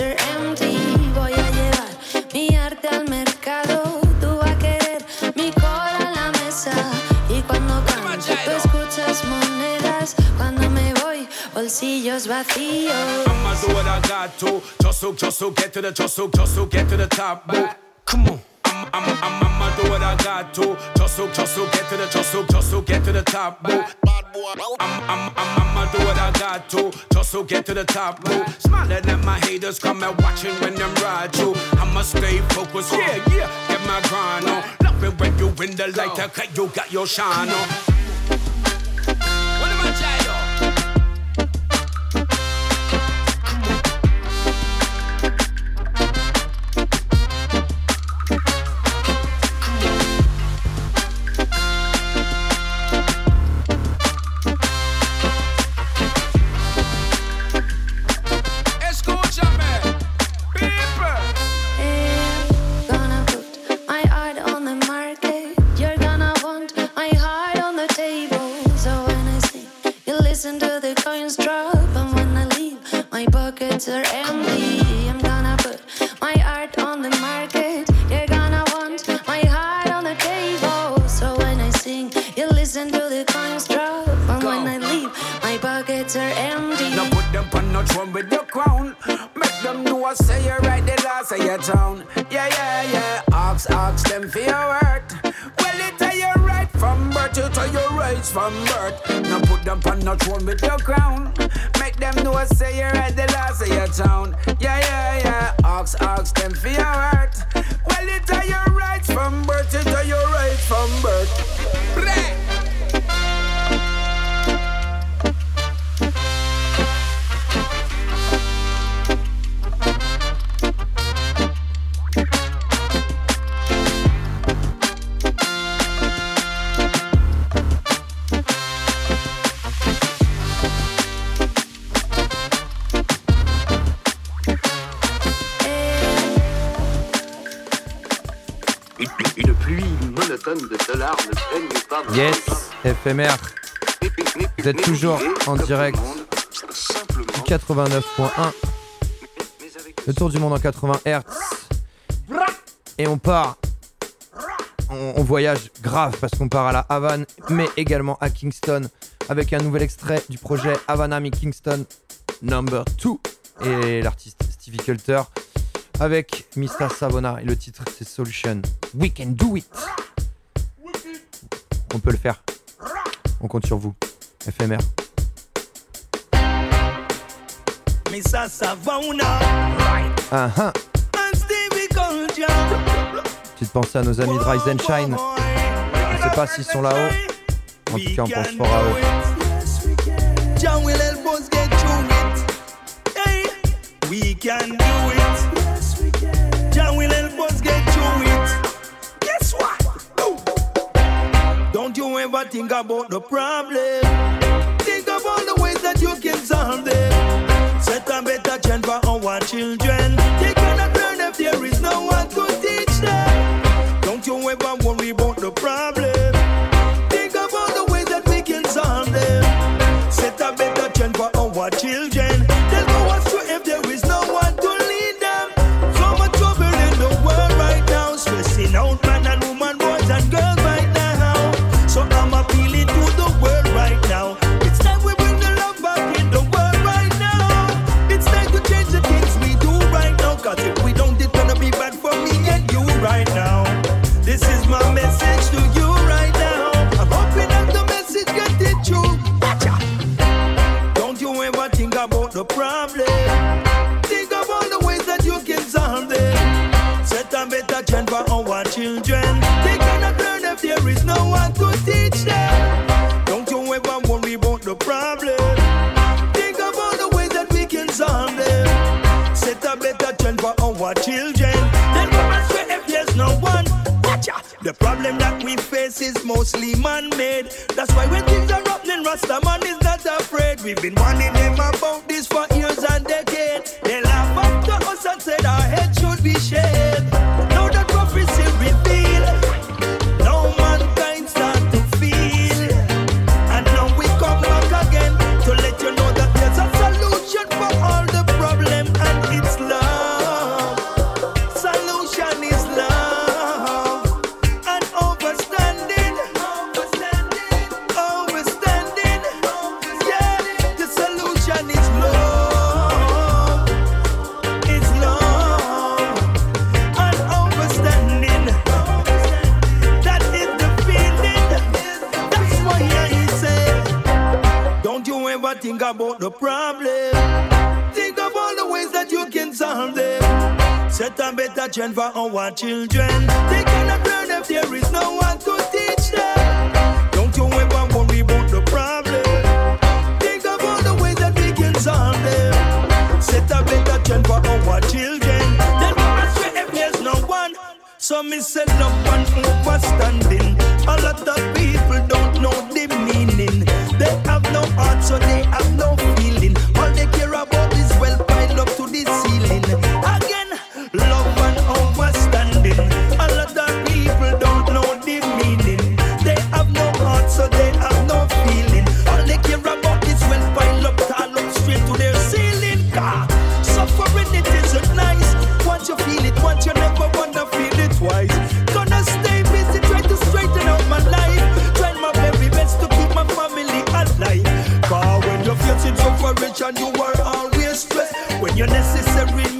are empty. Voy a llevar mi arte al mercado. Tú vas a querer mi cola en la mesa. Y cuando canto, tú escuchas monedas. Cuando me voy, bolsillos vacíos. I'ma do what I got to. Just so, just so, get to the, just so, just so, get to the top. Boo. Come on. I'm, I'm, I'm, do what I got to. Just so, just so, get to the, just so, just so, get to the top. Boo. I'm, I'm, I'm, I'ma do what I got to. Just so, get to the top. Boo. Smiling at my haters, come and watching when them ride you. I'ma stay focused, yeah, yeah. Get my grind on. Love it when you in the light, okay, you got your shine on. Now put them on no throne with your crown. Make them know I say you're right the last of your town. Yeah, yeah, yeah. Ask, ask them for your word. Well, it tell you right from birth, you tell your right from birth. Now put them on no throne with your crown. Make them know I say you're right the last of your town. Yeah, yeah, yeah. Ask, ask them for your word. Well, it tell you right from birth, you tell your right from birth. Bleh. De dollars ne pas Yes, éphémère. Vous êtes toujours en direct du 89.1. Le tour du monde en 80 Hz. Et on part on, voyage grave parce qu'on part à la Havane, mais également à Kingston avec un nouvel extrait du projet Havana Me Kingston Number 2 et l'artiste Stevie Culter avec Mr. Savona et le titre c'est Solution. We can do it. On peut le faire. On compte sur vous. FMR. Mr. Savona, Ah ah. Petite pensée à nos amis de Rise and Shine? Je sais pas s'ils sont là-haut. En tout cas, on pense fort à eux. We can do it. John will help us get through it. Don't ever think about the problem. Think about the ways that you can solve them. Set a better trend for our children. They cannot learn if there is no one to teach them. Don't you ever worry our children. They cannot learn if there is no one to teach them. Don't you ever worry about the problem. Think about the ways that we can solve them. Set a better trend for our children. Then we must say if there's no one. Watcha. The problem that we face is mostly man-made. That's why when things are happening, Rastaman is not afraid. We've been warning them about this for years and decades. They laugh after us and said our head should be shaved. About the problem. Think of all the ways that you can solve them. Set a better trend for our children. They cannot learn if there is no one to teach them. Don't you ever worry about the problem. Think of all the ways that we can solve them. Set a better trend for our children. Then say if there's no one. So me say love and overstanding. A lot of people don't know the meaning. Heart, so they have no You're necessary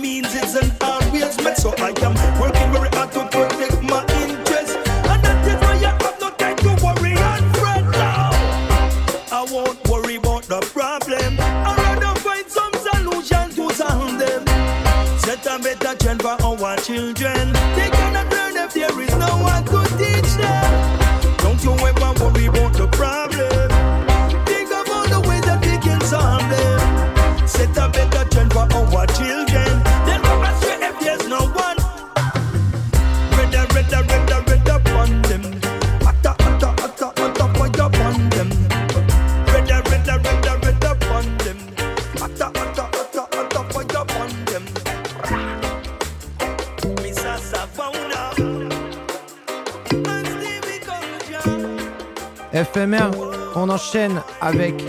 on enchaîne avec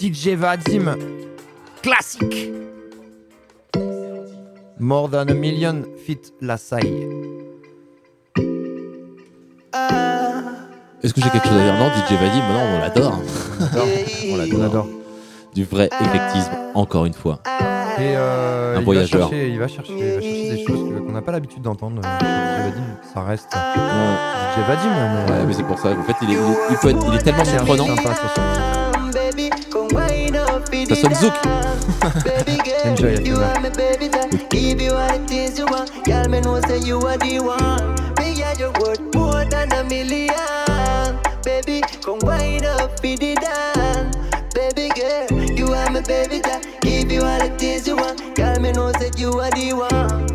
DJ Vadim. Classique. More than a million fit la saille. Est-ce que j'ai quelque chose à dire? Non, DJ Vadim, non, on l'adore. on l'adore. On l'adore. Du vrai éclectisme, encore une fois. Et euh, Un il voyageur. Va chercher, il, va chercher, il va chercher qu'on n'a pas l'habitude d'entendre. euh, Vadim. Ça reste DJ Vadim. Mais... Ouais, mais c'est pour ça. En fait, il est, il est- il peut être- il est tellement surprenant. sympa, ça sonne. Ça sonne zouk. Enjoy it, You Lola. are my baby that give you all the things you want. Girl, me know that give you all the things you want. Girl, me know say you are the one.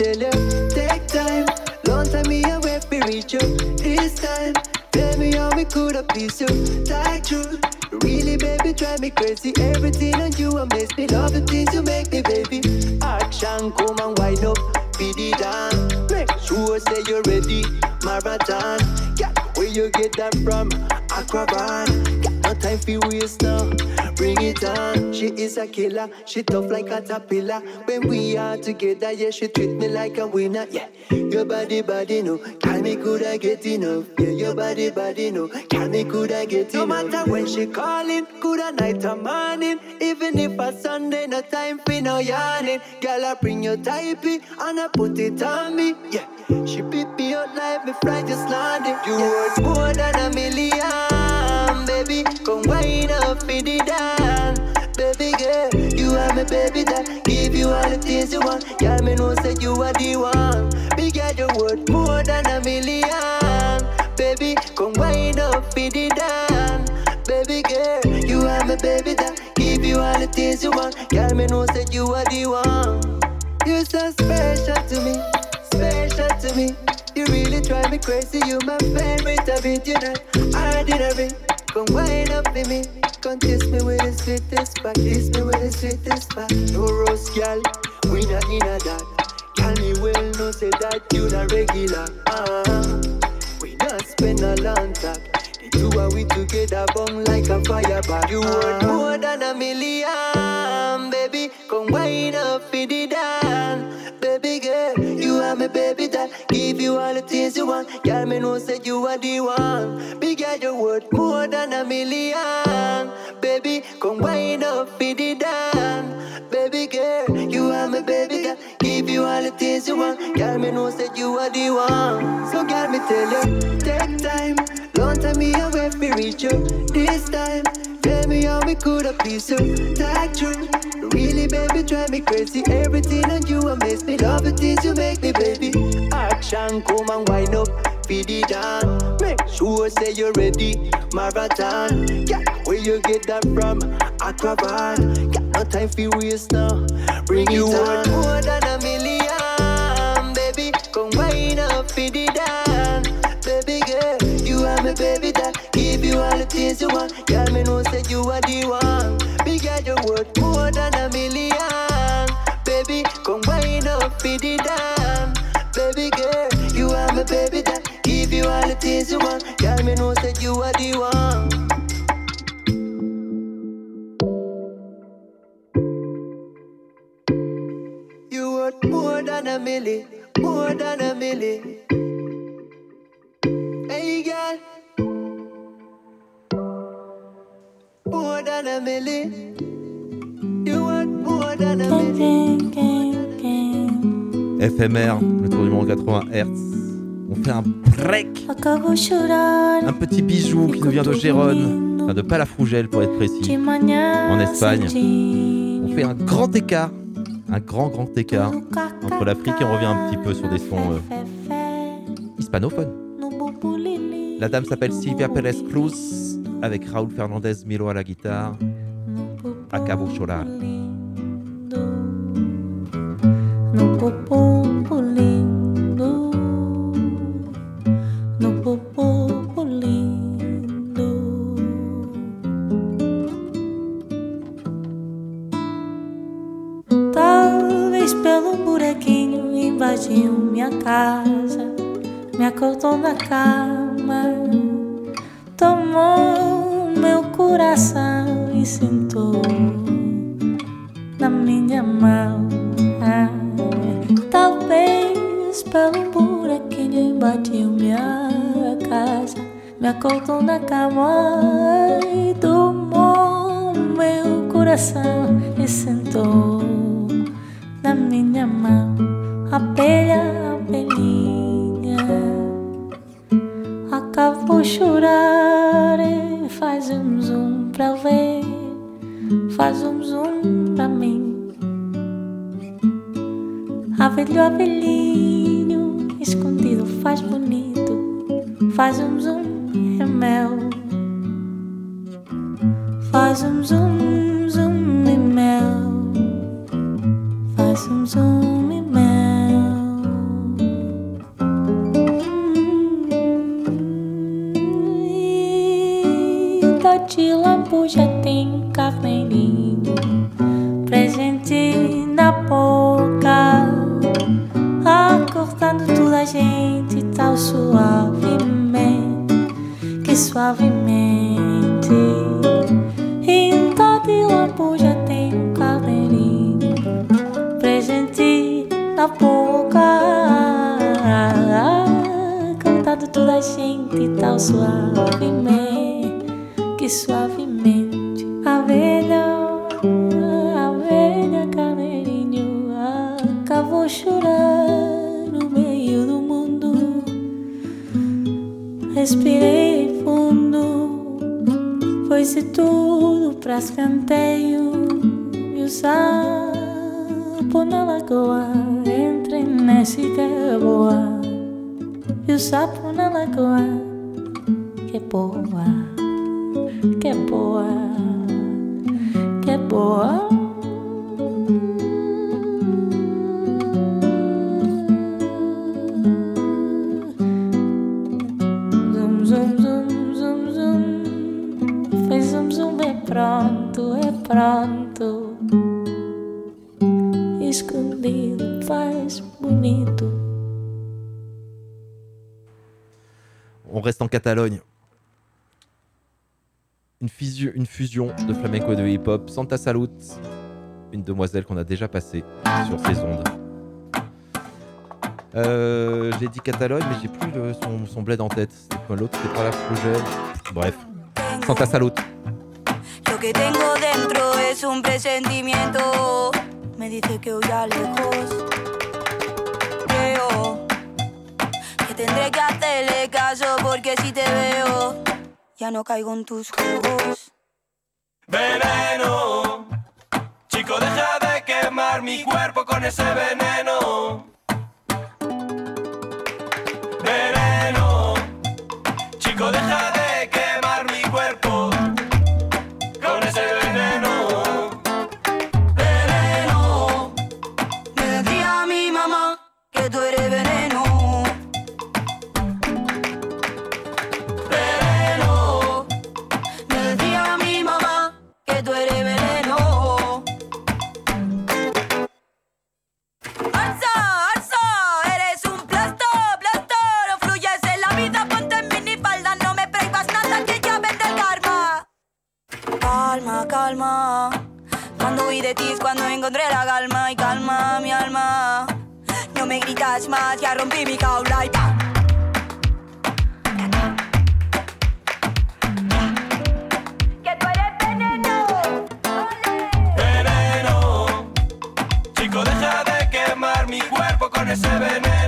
Tell you, take time. Long time me away fi reach you. This time, tell me how we could have pleased you. Tight truth. Really, baby, drive me crazy. Everything on you amaze me. Love the things you make me, baby. Action, come and wind up, be the dance. Make sure say you're ready, marathon. Yeah, you get that from? Aquaban. Got no time for waste now. Bring it on. She is a killer. She tough like a caterpillar. When we are together, yeah, she treat me like a winner. Yeah, your body, body, no. Can me could I get enough? Yeah, your body, body, no. Can me could I get enough? No matter when she calling, good a night or morning. Even if a Sunday, no time for no yarning. Girl, I bring your typey and I put it on me. Yeah, she beat me up like me fly just landed. You worth more than a million, baby. Come wind up in the dance. Baby girl, you are my baby that give you all the things you want. Girl, me know say you are the one. Big girl, you worth more than a million. Baby, come wind up in the dance. Baby girl, you are my baby that give you all the things you want. Girl, me know say you are the one. You're so special to me, special to me. You really drive me crazy. You my favorite of it, you know. Ordinary, come wind up for me. Come kiss me with the sweetest spot, kiss me with the sweetest spot. No rose, girl, we not in a that. Can me well know say that you not regular. Ah, we not spend a long time. Two of we together burn like a fire You want more than a million, baby. Come wind up for the dance, baby girl. You are my baby that give you all the things you want. Girl, me know say you are the one. Big girl, you worth more than a million, baby. Come wind up for the dance, baby girl. You are my baby that give you all the things you want. Girl, me know say you are the one. So girl, me tell you, take time. Time me away fi reach you. This time, tell me how we could have pleased you. Talk true. Really, baby, drive me crazy. Everything on you amaze me. Love the things you make me, baby. Action, come and wind up. Feed it down. Make sure say you're ready. Marathon. Yeah, where you get that from? Aquaban. Got no time for waste now. Bring you on. more than a million, baby. Come wind give you all the things you want. Girl, me know say you are the one. Big girl, you worth more than a million. Baby, come wind up, feed it down. Baby girl, you are my baby that give you all the things you want. Girl, me know say you are the one. More than a million, more than a million. Hey girl, more than a million. You worth more than a million. FMR, le tour du monde 80 Hz. On fait un break. Un petit bijou qui nous vient de Gérone, enfin de Palafrugel pour être précis, en Espagne. On fait un grand écart, un grand grand écart entre l'Afrique et on revient un petit peu sur des sons euh, hispanophones. La dame s'appelle Silvia Pérez Cruz avec Raúl Fernandez Milo à la guitare, Acabo Chorar. Pelo buraquinho invadiu minha casa, me acordou na cama, tomou meu coração e sentou na minha mão. Ah, talvez pelo buraquinho embatiu minha casa, me acordou na cama e tomou meu coração e sentou na minha mão. Abelha, abelhinha acabo por chorar. É, faz um zoom para ver, faz um zoom para mim. Avelho, abelhinho, escondido faz bonito. Faz um zoom, é mel. Faz um zoom. Santa Salut, une demoiselle qu'on a déjà passée sur ces ondes. Euh, j'ai dit Catalogne, mais j'ai plus son, son, bled en tête. C'était quoi l'autre? C'est pas la projet. Bref, Santa Salut. Veneno, chico, deja de quemar mi cuerpo con ese veneno. Andre la calma y calma mi alma, no me gritas más ya rompí mi cajolada. Que tú eres veneno, veneno, chico deja de quemar mi cuerpo con ese veneno.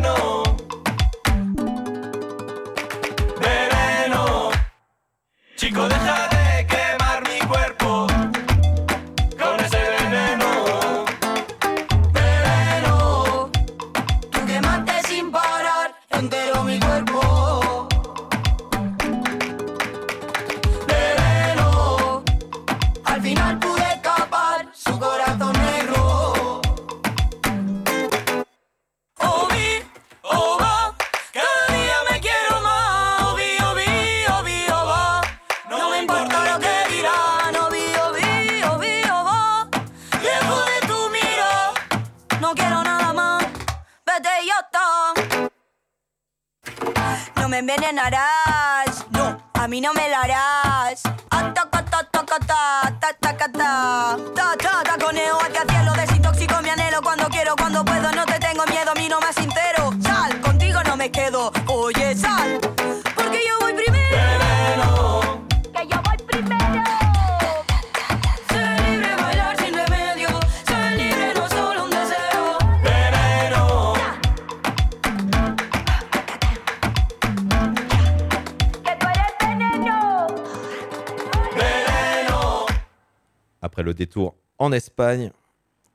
En Espagne,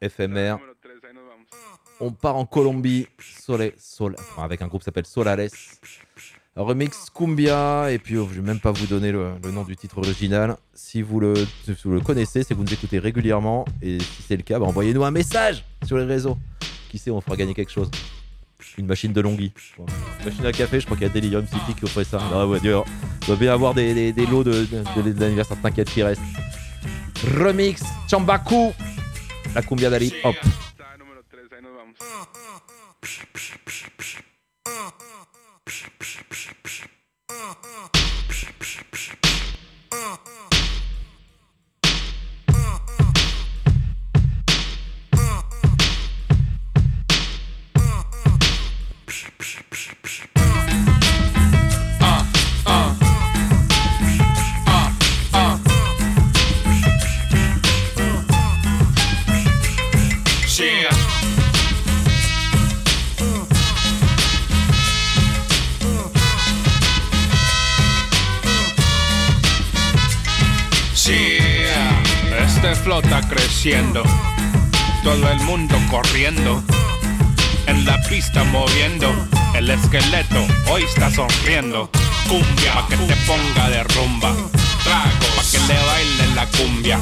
FMR. On part en Colombie, Sole, Sol, enfin, avec un groupe qui s'appelle Solares. Remix Cumbia, et puis oh, je vais même pas vous donner le, le nom du titre original. Si vous le, si vous le connaissez, c'est que vous nous écoutez régulièrement, et si c'est le cas, bah, envoyez-nous un message sur les réseaux. Qui sait, on fera gagner quelque chose. Une machine de Longhi. Machine à café, je crois qu'il y a Delirium City qui offrait ça. Ah ouais, il doit bien avoir des, des- des lots de, de, de- de l'anniversaire, t'inquiète qui reste. Remix Chambaku, la cumbia Hop. Está creciendo. Todo el mundo corriendo. En la pista moviendo. El esqueleto hoy está sonriendo. Cumbia, pa' que te ponga de rumba. Trago, pa' que le baile la cumbia.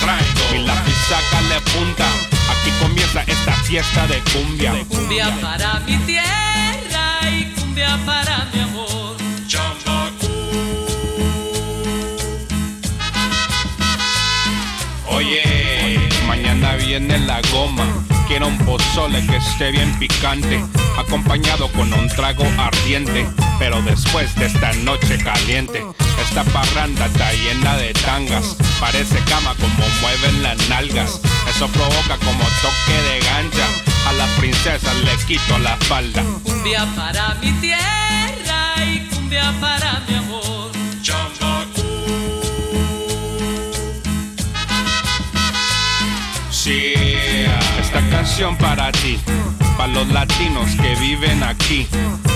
Traigo, y la pisaca le punta. Aquí comienza esta fiesta de cumbia. Cumbia para mi tierra y cumbia para mi amor. Oye, mañana viene la goma. Quiero un pozole que esté bien picante, acompañado con un trago ardiente. Pero después de esta noche caliente, esta parranda está llena de tangas. Parece cama como mueven las nalgas. Eso provoca como toque de gancha. A las princesas le quito la falda. Cumbia para mi tierra y cumbia para mi amor. Para ti, para los latinos que viven aquí,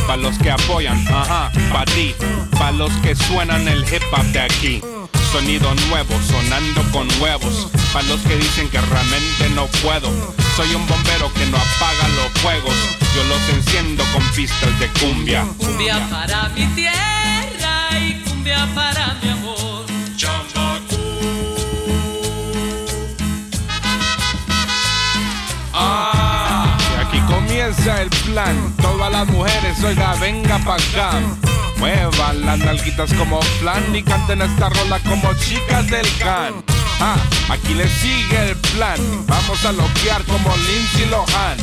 para los que apoyan, ajá, para ti, para los que suenan el hip hop de aquí. Sonido nuevo, sonando con huevos, para los que dicen que realmente no puedo. Soy un bombero que no apaga los fuegos, yo los enciendo con pistas de cumbia. Cumbia para mi tierra y cumbia para mi el plan. Todas las mujeres, oiga, venga pa' acá. Muevan las nalguitas como flan y canten esta rola como chicas del can. Ah, aquí le sigue el plan. Vamos a loquear como Lindsay Lohan.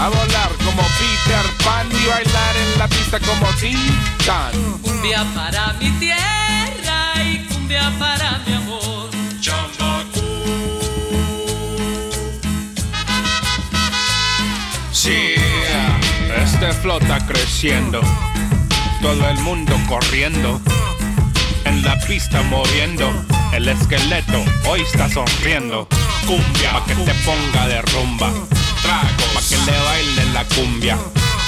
A volar como Peter Pan y bailar en la pista como Titan. Cumbia para mi tierra y cumbia para mi amor. Flow está creciendo. Todo el mundo corriendo. En la pista moviendo. El esqueleto hoy está sonriendo. Cumbia, pa' que te ponga de rumba. Trago, pa' que le baile la cumbia.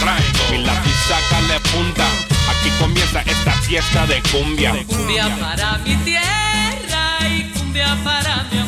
Traigo, y la pisaca le punta. Aquí comienza esta fiesta de cumbia. Cumbia para mi tierra y cumbia para mi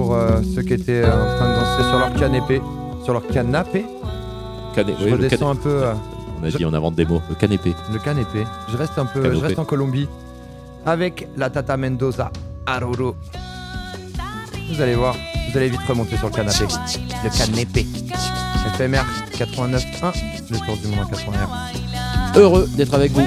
pour euh, ceux qui étaient euh, en train de danser sur leur canapé. Sur leur canapé Cané Je redescends un peu. Euh, on a dit, on invente des mots. Le canapé. Le canapé. Je reste un peu. Je reste en Colombie avec la Tata Mendoza Aroro. Vous allez voir, vous allez vite remonter sur le canapé. Le canapé. FMR 89.1, le tour du monde en 80 Heureux d'être avec vous.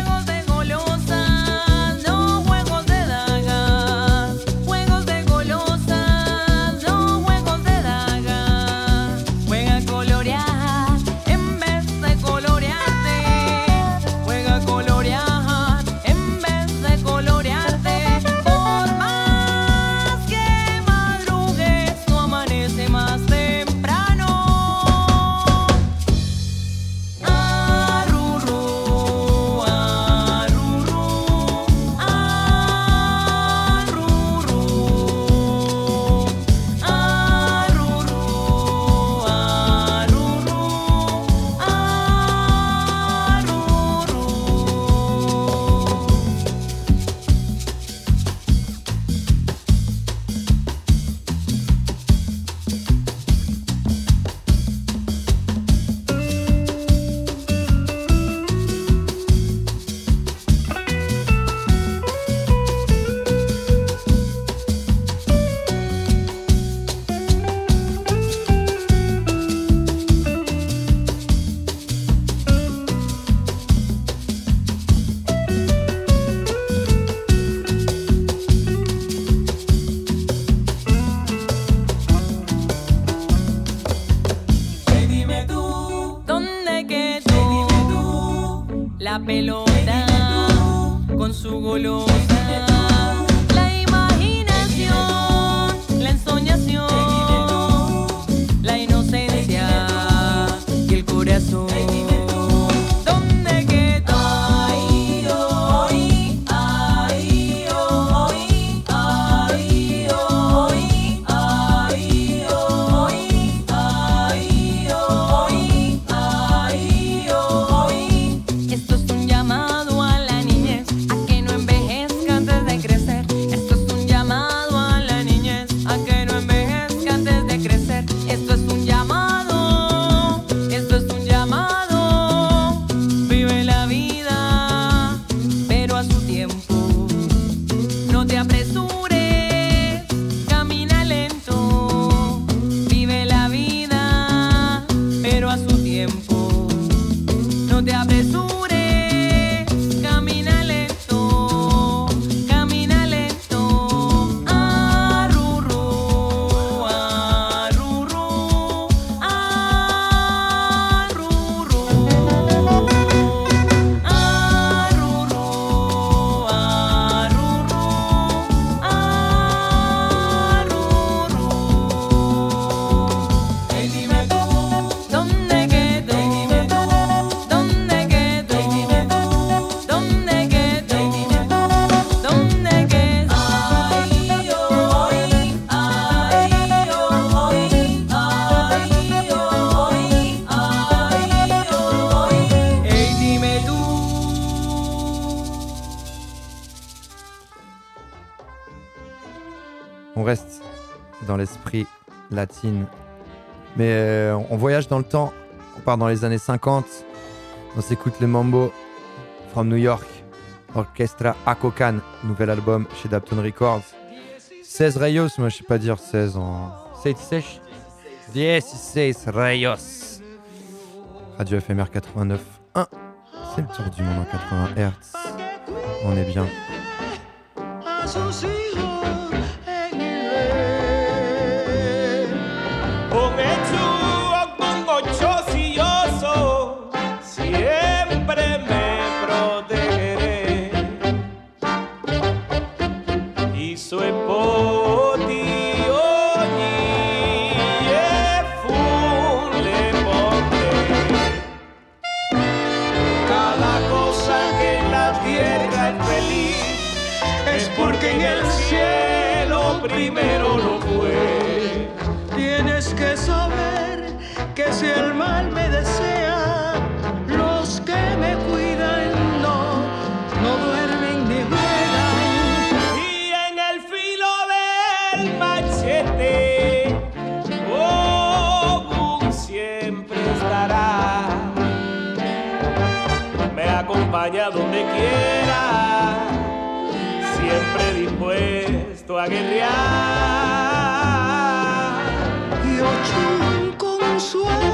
Mais euh, on voyage dans le temps. On part dans les années 50. On s'écoute le mambo from New York. Orchestra Akokan, nouvel album chez Dapton Records. 16 rayos, moi je sais pas dire 16 en. 16 16 rayos. Radio FMR 89.1. C'est le tour du monde en 80 Hz. On est bien. que si el mal me desea, los que me cuidan no, no duermen ni juegan. Y en el filo del machete, Ogún siempre estará. Me acompaña donde quiera, siempre dispuesto a guerrear. abençoar.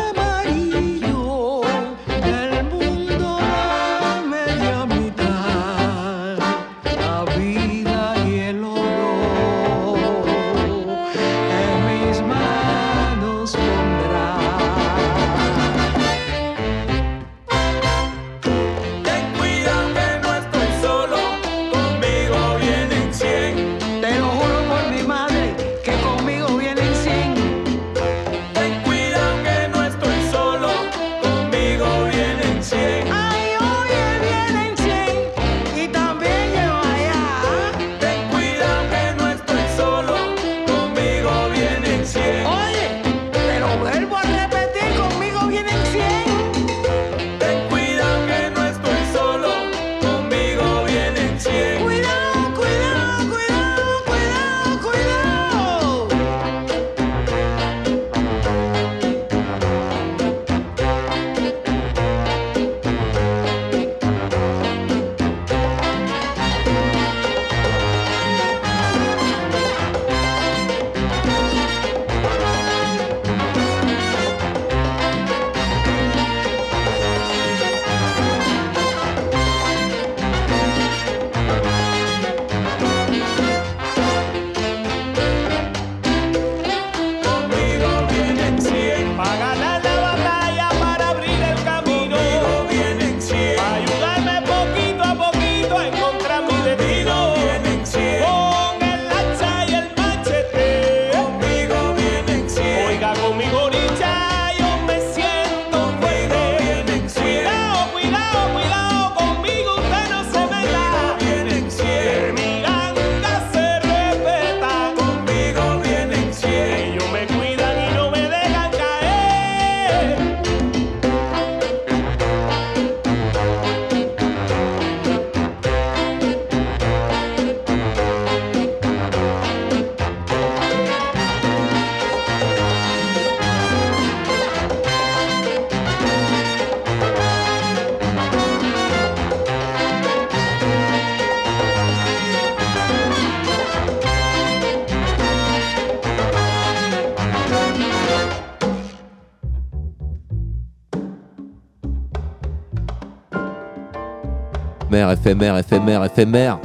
Éphémère, éphémère, éphémère, éphémère.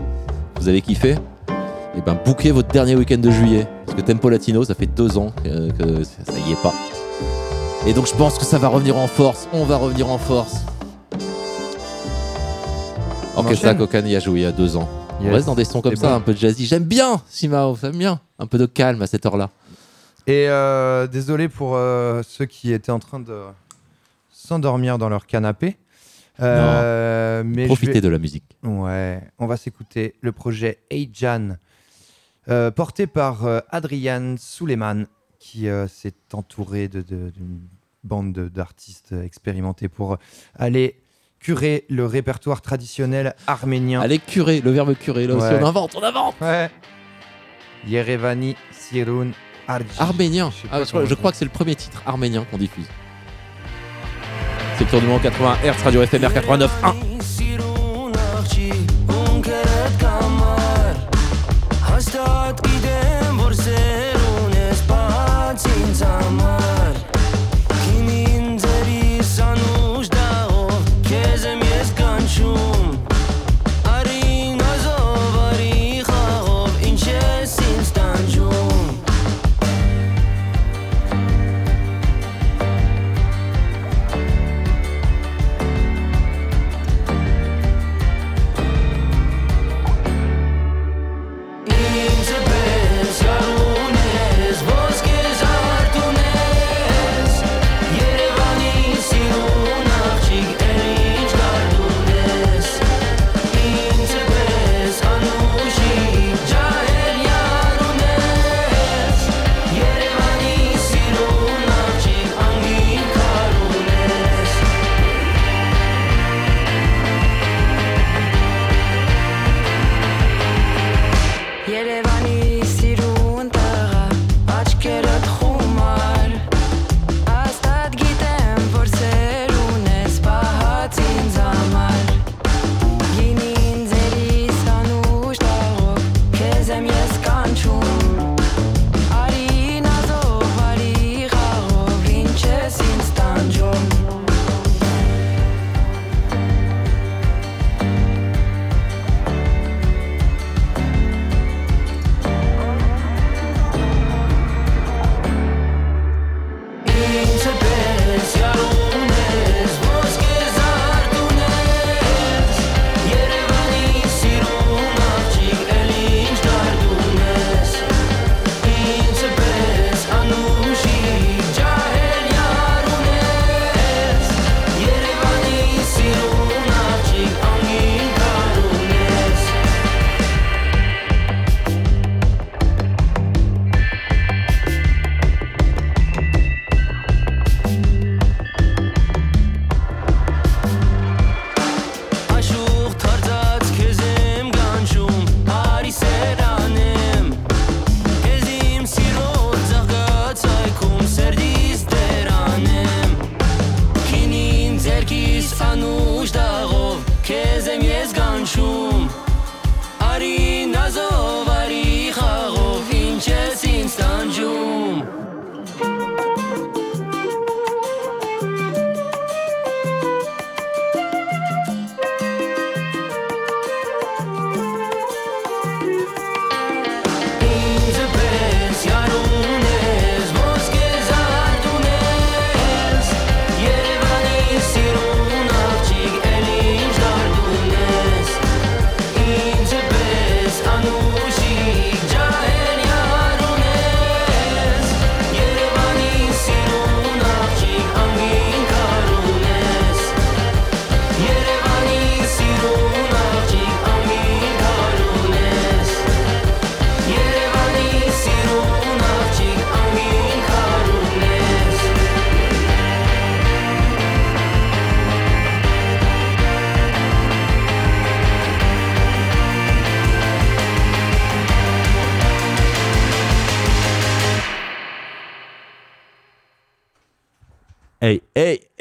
Vous avez kiffé? Et ben, bouquez votre dernier week-end de juillet. Parce que Tempo Latino, ça fait deux ans que, que ça y est pas. Et donc, je pense que ça va revenir en force. On va revenir en force. Orchestra Cocan y a joué il y a deux ans. On reste dans des sons comme ça, bon. un peu de jazzy. J'aime bien, Simao, j'aime bien. Un peu de calme à cette heure-là. Et euh, désolé pour euh, ceux qui étaient en train de s'endormir dans leur canapé. Euh, mais Profitez vais- de la musique. Ouais, on va s'écouter le projet Eijan, euh, porté par euh, Adrian Suleiman, qui euh, s'est entouré de- de- d'une bande de- d'artistes expérimentés pour aller curer le répertoire traditionnel arménien. Allez curer, le verbe curer, là aussi, on invente, on invente Ouais. Yerevani Sirun Arji. Arménien. Ah, crois, je crois que c'est le premier titre arménien qu'on diffuse. Secteur numéro 80 Hertz, Radio FMR 89.1.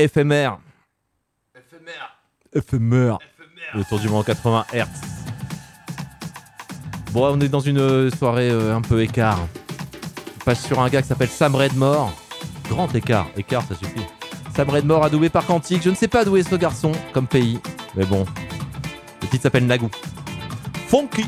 hey, éphémère. Éphémère. Le tour du monde 80 Hz. Bon, on est dans une euh, soirée euh, un peu écart. On passe sur un gars qui s'appelle Sam Redmore. Grand écart, écart, ça suffit. Sam Redmore adoubé par Quantique. Je ne sais pas d'où est ce garçon comme pays, mais bon. Le titre s'appelle Nagou. Funky.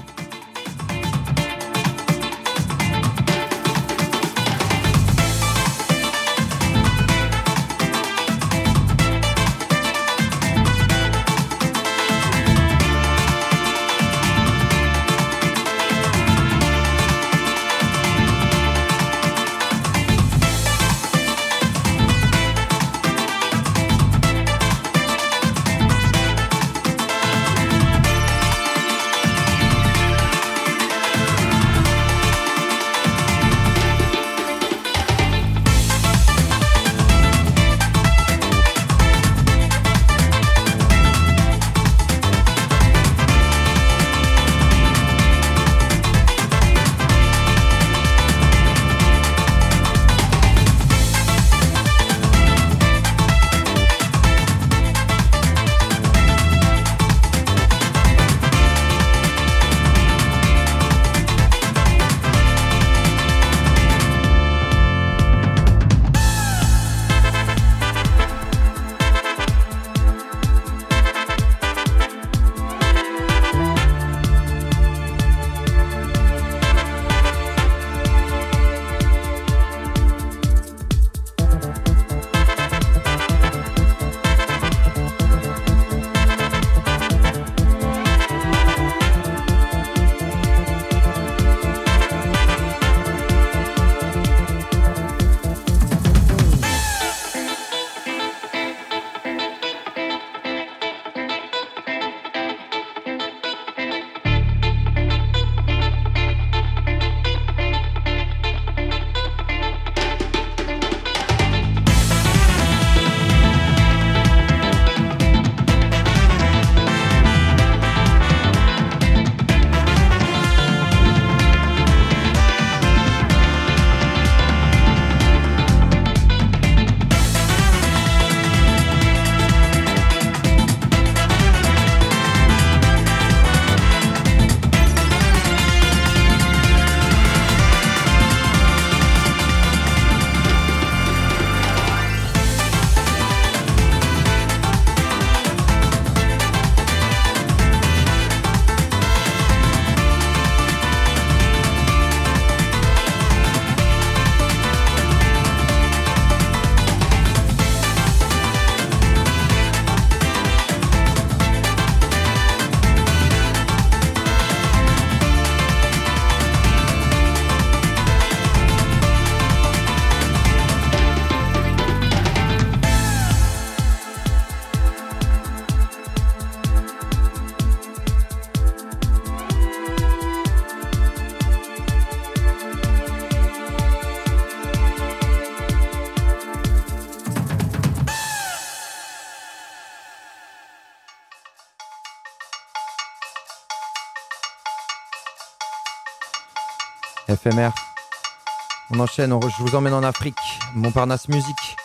On enchaîne, on je vous emmène en Afrique. Montparnasse Musique.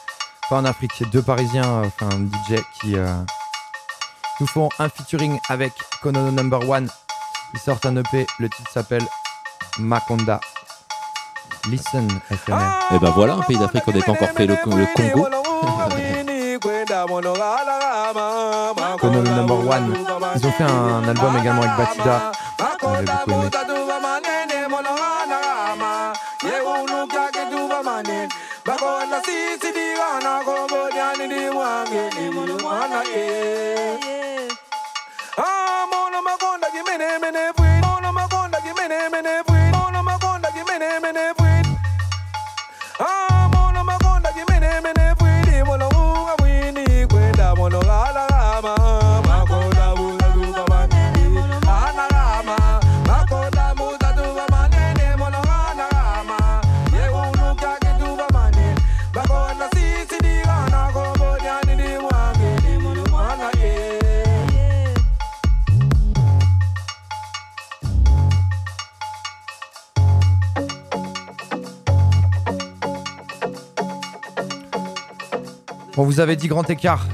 Pas en Afrique, c'est deux Parisiens, euh, enfin DJ qui euh, nous font un featuring avec Konono Number One. Ils sortent un EP, le titre s'appelle Makonda. Listen, FMR. Et ben voilà, un pays d'Afrique qu'on n'a pas encore fait le, le Congo. Konono Number One. Ils ont fait un album également avec Batida. J'avais beaucoup aimé. On vous avait dit grand écart.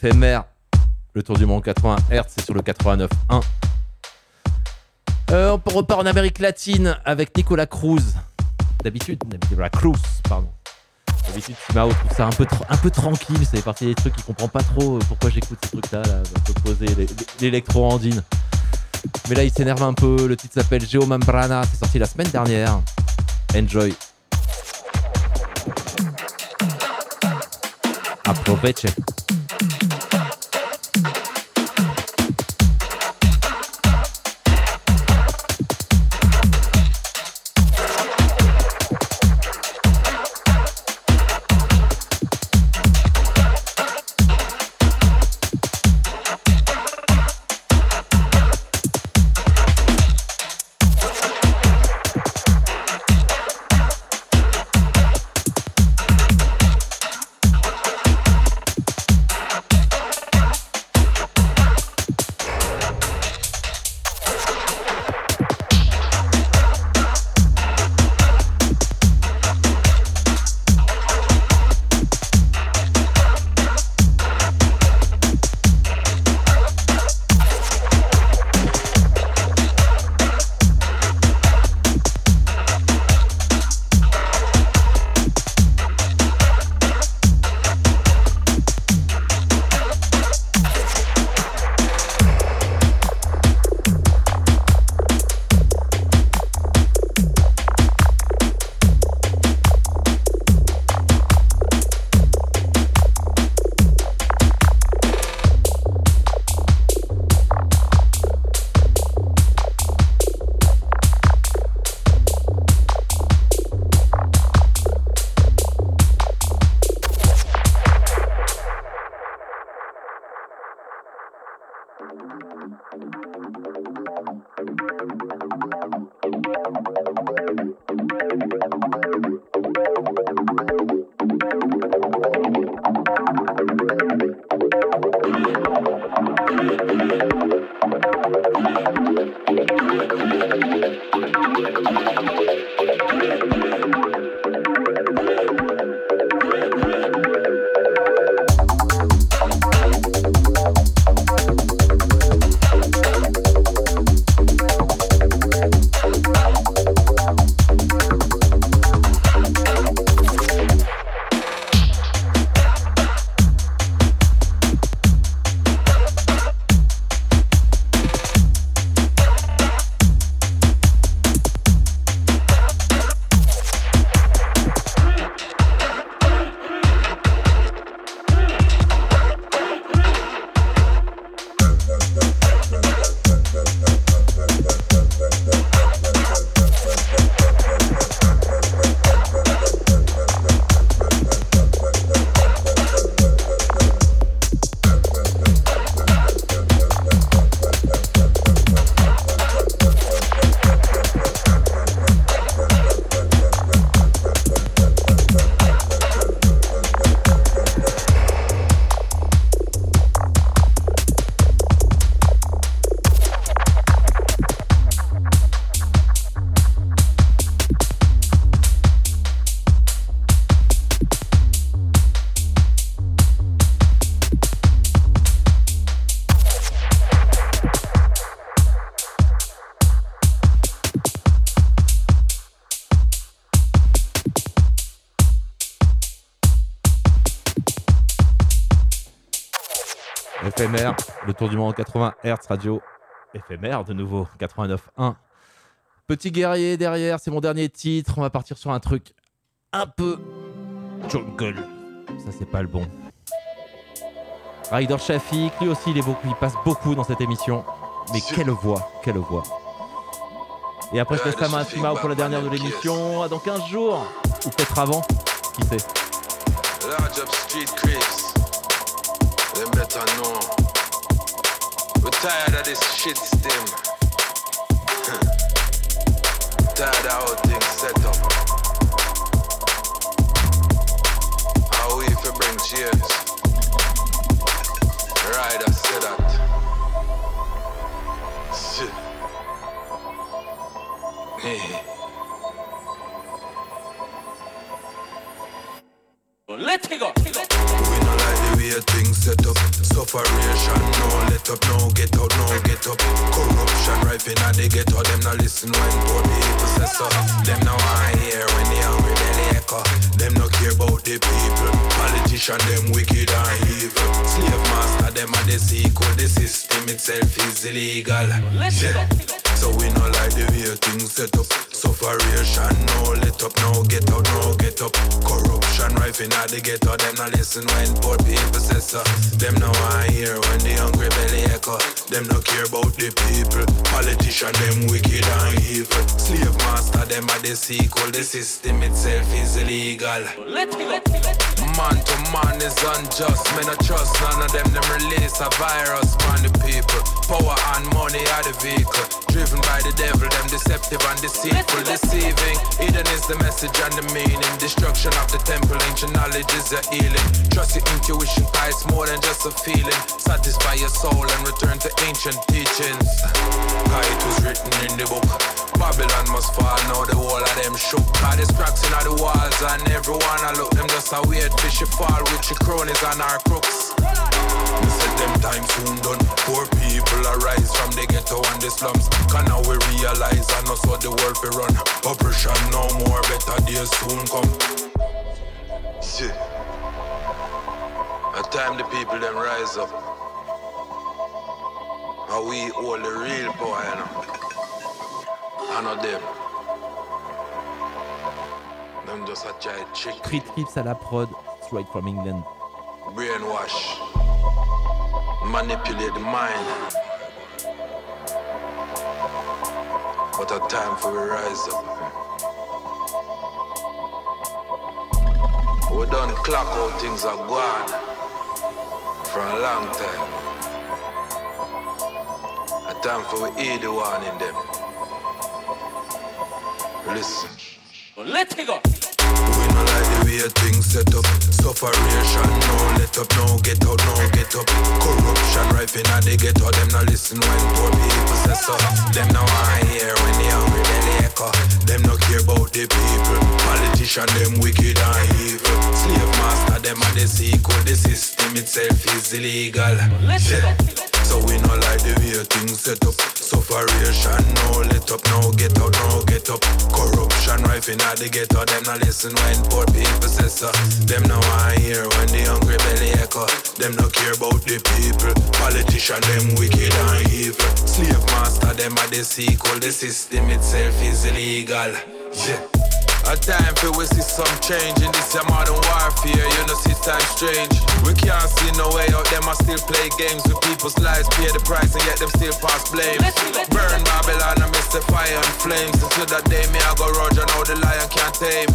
FMR, le tour du monde 80 Hz, c'est sur le 89.1. Euh, on repart en Amérique latine avec Nicolas Cruz. D'habitude, Nicolas Cruz, pardon. D'habitude, Simao trouve ça un peu, un peu tranquille. C'est partie des trucs qu'il comprend pas trop euh, pourquoi j'écoute ces trucs-là, là, poser l'électro-andine. Mais là, il s'énerve un peu. Le titre s'appelle Geo Membrana. C'est sorti la semaine dernière. Enjoy. Aproveche. Tour du monde 80 Hz radio. FMR de nouveau, 89.1. Petit guerrier derrière, c'est mon dernier titre. On va partir sur un truc un peu jungle. Ça, c'est pas le bon. Ryder Shafik, lui aussi, il, est beaucoup, il passe beaucoup dans cette émission. Mais quelle voix, quelle voix. Et après, je laisse la main à Simao pour la dernière de l'émission. À dans 15 jours. Ou peut-être avant. Qui sait Large up street creeps. Them better know. Tired of this shit stem. tired of how things set up. How we for bring cheers. Right, I said that. Let's go. Like the way things set up. Sufferation, no let up, no get out, no get up. Corruption, rifle, now they get out, them not listen when poor people say so. Them now I hear when they hungry, then echo. Them no care about the people. Politician, them wicked and evil. Slave master, them are the sequel. The system itself is illegal. Yeah. So we no like the way things set up. Sufferation, no let up, no get out, no get up. Corruption rife in the ghetto, them not listen when poor people say so. Them no want hear when the hungry belly echo. Them no care about the people. Politician, them wicked and evil. Slave master, them are the sequel. The system itself is illegal. Let me, let me, let me. Man to man is unjust. Me no trust none of them. Them release a virus on the people. Power and money are the vehicle. Driven by the devil, them deceptive and deceitful. Deceiving. Hidden is the message and the meaning. Destruction of the temple. Ancient knowledge is a healing. Trust your intuition, it's more than just a feeling. Satisfy your soul and return to ancient teachings. Cause it was written in the book. Babylon must fall, now the whole of them shook. Cause there's cracks in the walls and everyone I look them just a weird fishy fall with your cronies and our crooks. Me said them time soon done. Poor people arise from the ghetto and the slums. Can now we realize and know so the world we run. Oppression no more, better days soon come. See, a time the people them rise up. How we all the real power, you know. I know them. Them just a try trick, Street Trips à la prod, straight from England. brainwash, manipulate the mind. What a time for a rise up. We done clock how things are gone for a long time. A time for we hear the one in them. Listen. Let's go. We no like the way things set up. Sufferation, no let up, no get out, no get up. Corruption rife in the ghetto, them no listen when poor people say so. Them no want hear when the hungry belly echo. Them no care about the people. Politician, them wicked and evil. Slave master, them are the sequel. The system itself is illegal. Yeah. So we no like the way things set up. Sufferation, no let up, no get out, no get up. Corruption rife in the ghetto, them no listen when poor people say so. Them no want hear when the hungry belly echo. Them no care about the people. Politician, them wicked and evil. Slave master, them are the sequel. The system itself is illegal. Yeah. A time for we see some change in this your modern warfare. You know, see time strange. We can't see no way out. Them I still play games with people's lives, pay the price, and yet them still pass blame. Burn Babylon and miss the fire and flames. Until that day, me I go Roger, now the lion can't tame.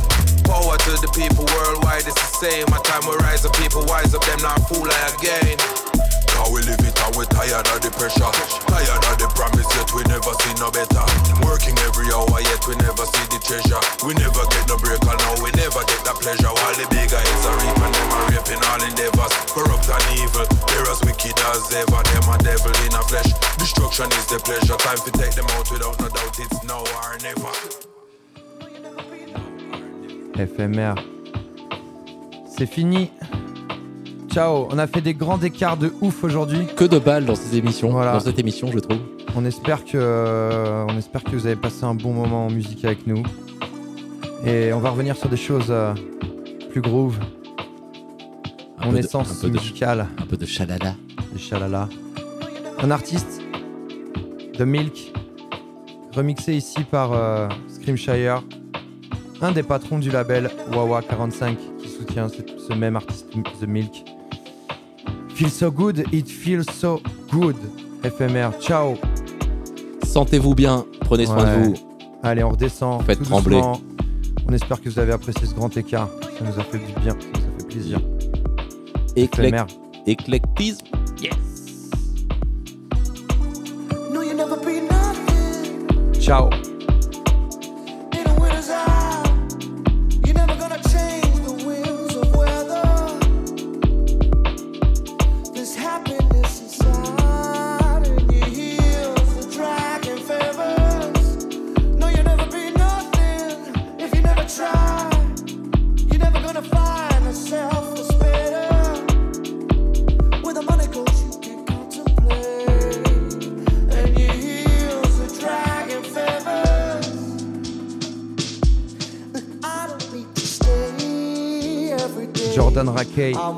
Power to the people worldwide, it's the same. A time we rise up, people wise up, them not fool again. Cause we live it and we tired of the pressure. Tired of the promise yet we never see no better. Working every hour yet we never see the treasure. We never get no break and now we never get that pleasure. While the big guys are reaping them are raping all endeavors. Corrupt and evil, they're as wicked as ever. Them a devil in a flesh. Destruction is the pleasure. Time to take them out without no doubt. It's now or never. FMR. C'est fini. Ciao, on a fait des grands écarts de ouf aujourd'hui. Que de balles dans ces émissions, Voilà. dans cette émission, je trouve. On espère que, on espère que vous avez passé un bon moment en musique avec nous. Et on va revenir sur des choses euh, plus groove. Un Mon de- essence un peu de- musicale. Un peu de chalala. De chalala. Un artiste, The Milk, remixé ici par euh, Screamshire, un des patrons du label Wawa 45 qui soutient ce, ce même artiste, The Milk. Feel so good, it feels so good. FMR, ciao. Sentez-vous bien, prenez soin Ouais. de vous. Allez, on redescend. Faites tout trembler. doucement. On espère que vous avez apprécié ce grand écart. Ça nous a fait du bien, ça nous a fait plaisir. Éclec- FMR. Éclectisme? Yes. No, you never be nothing. Ciao.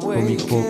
Au micro.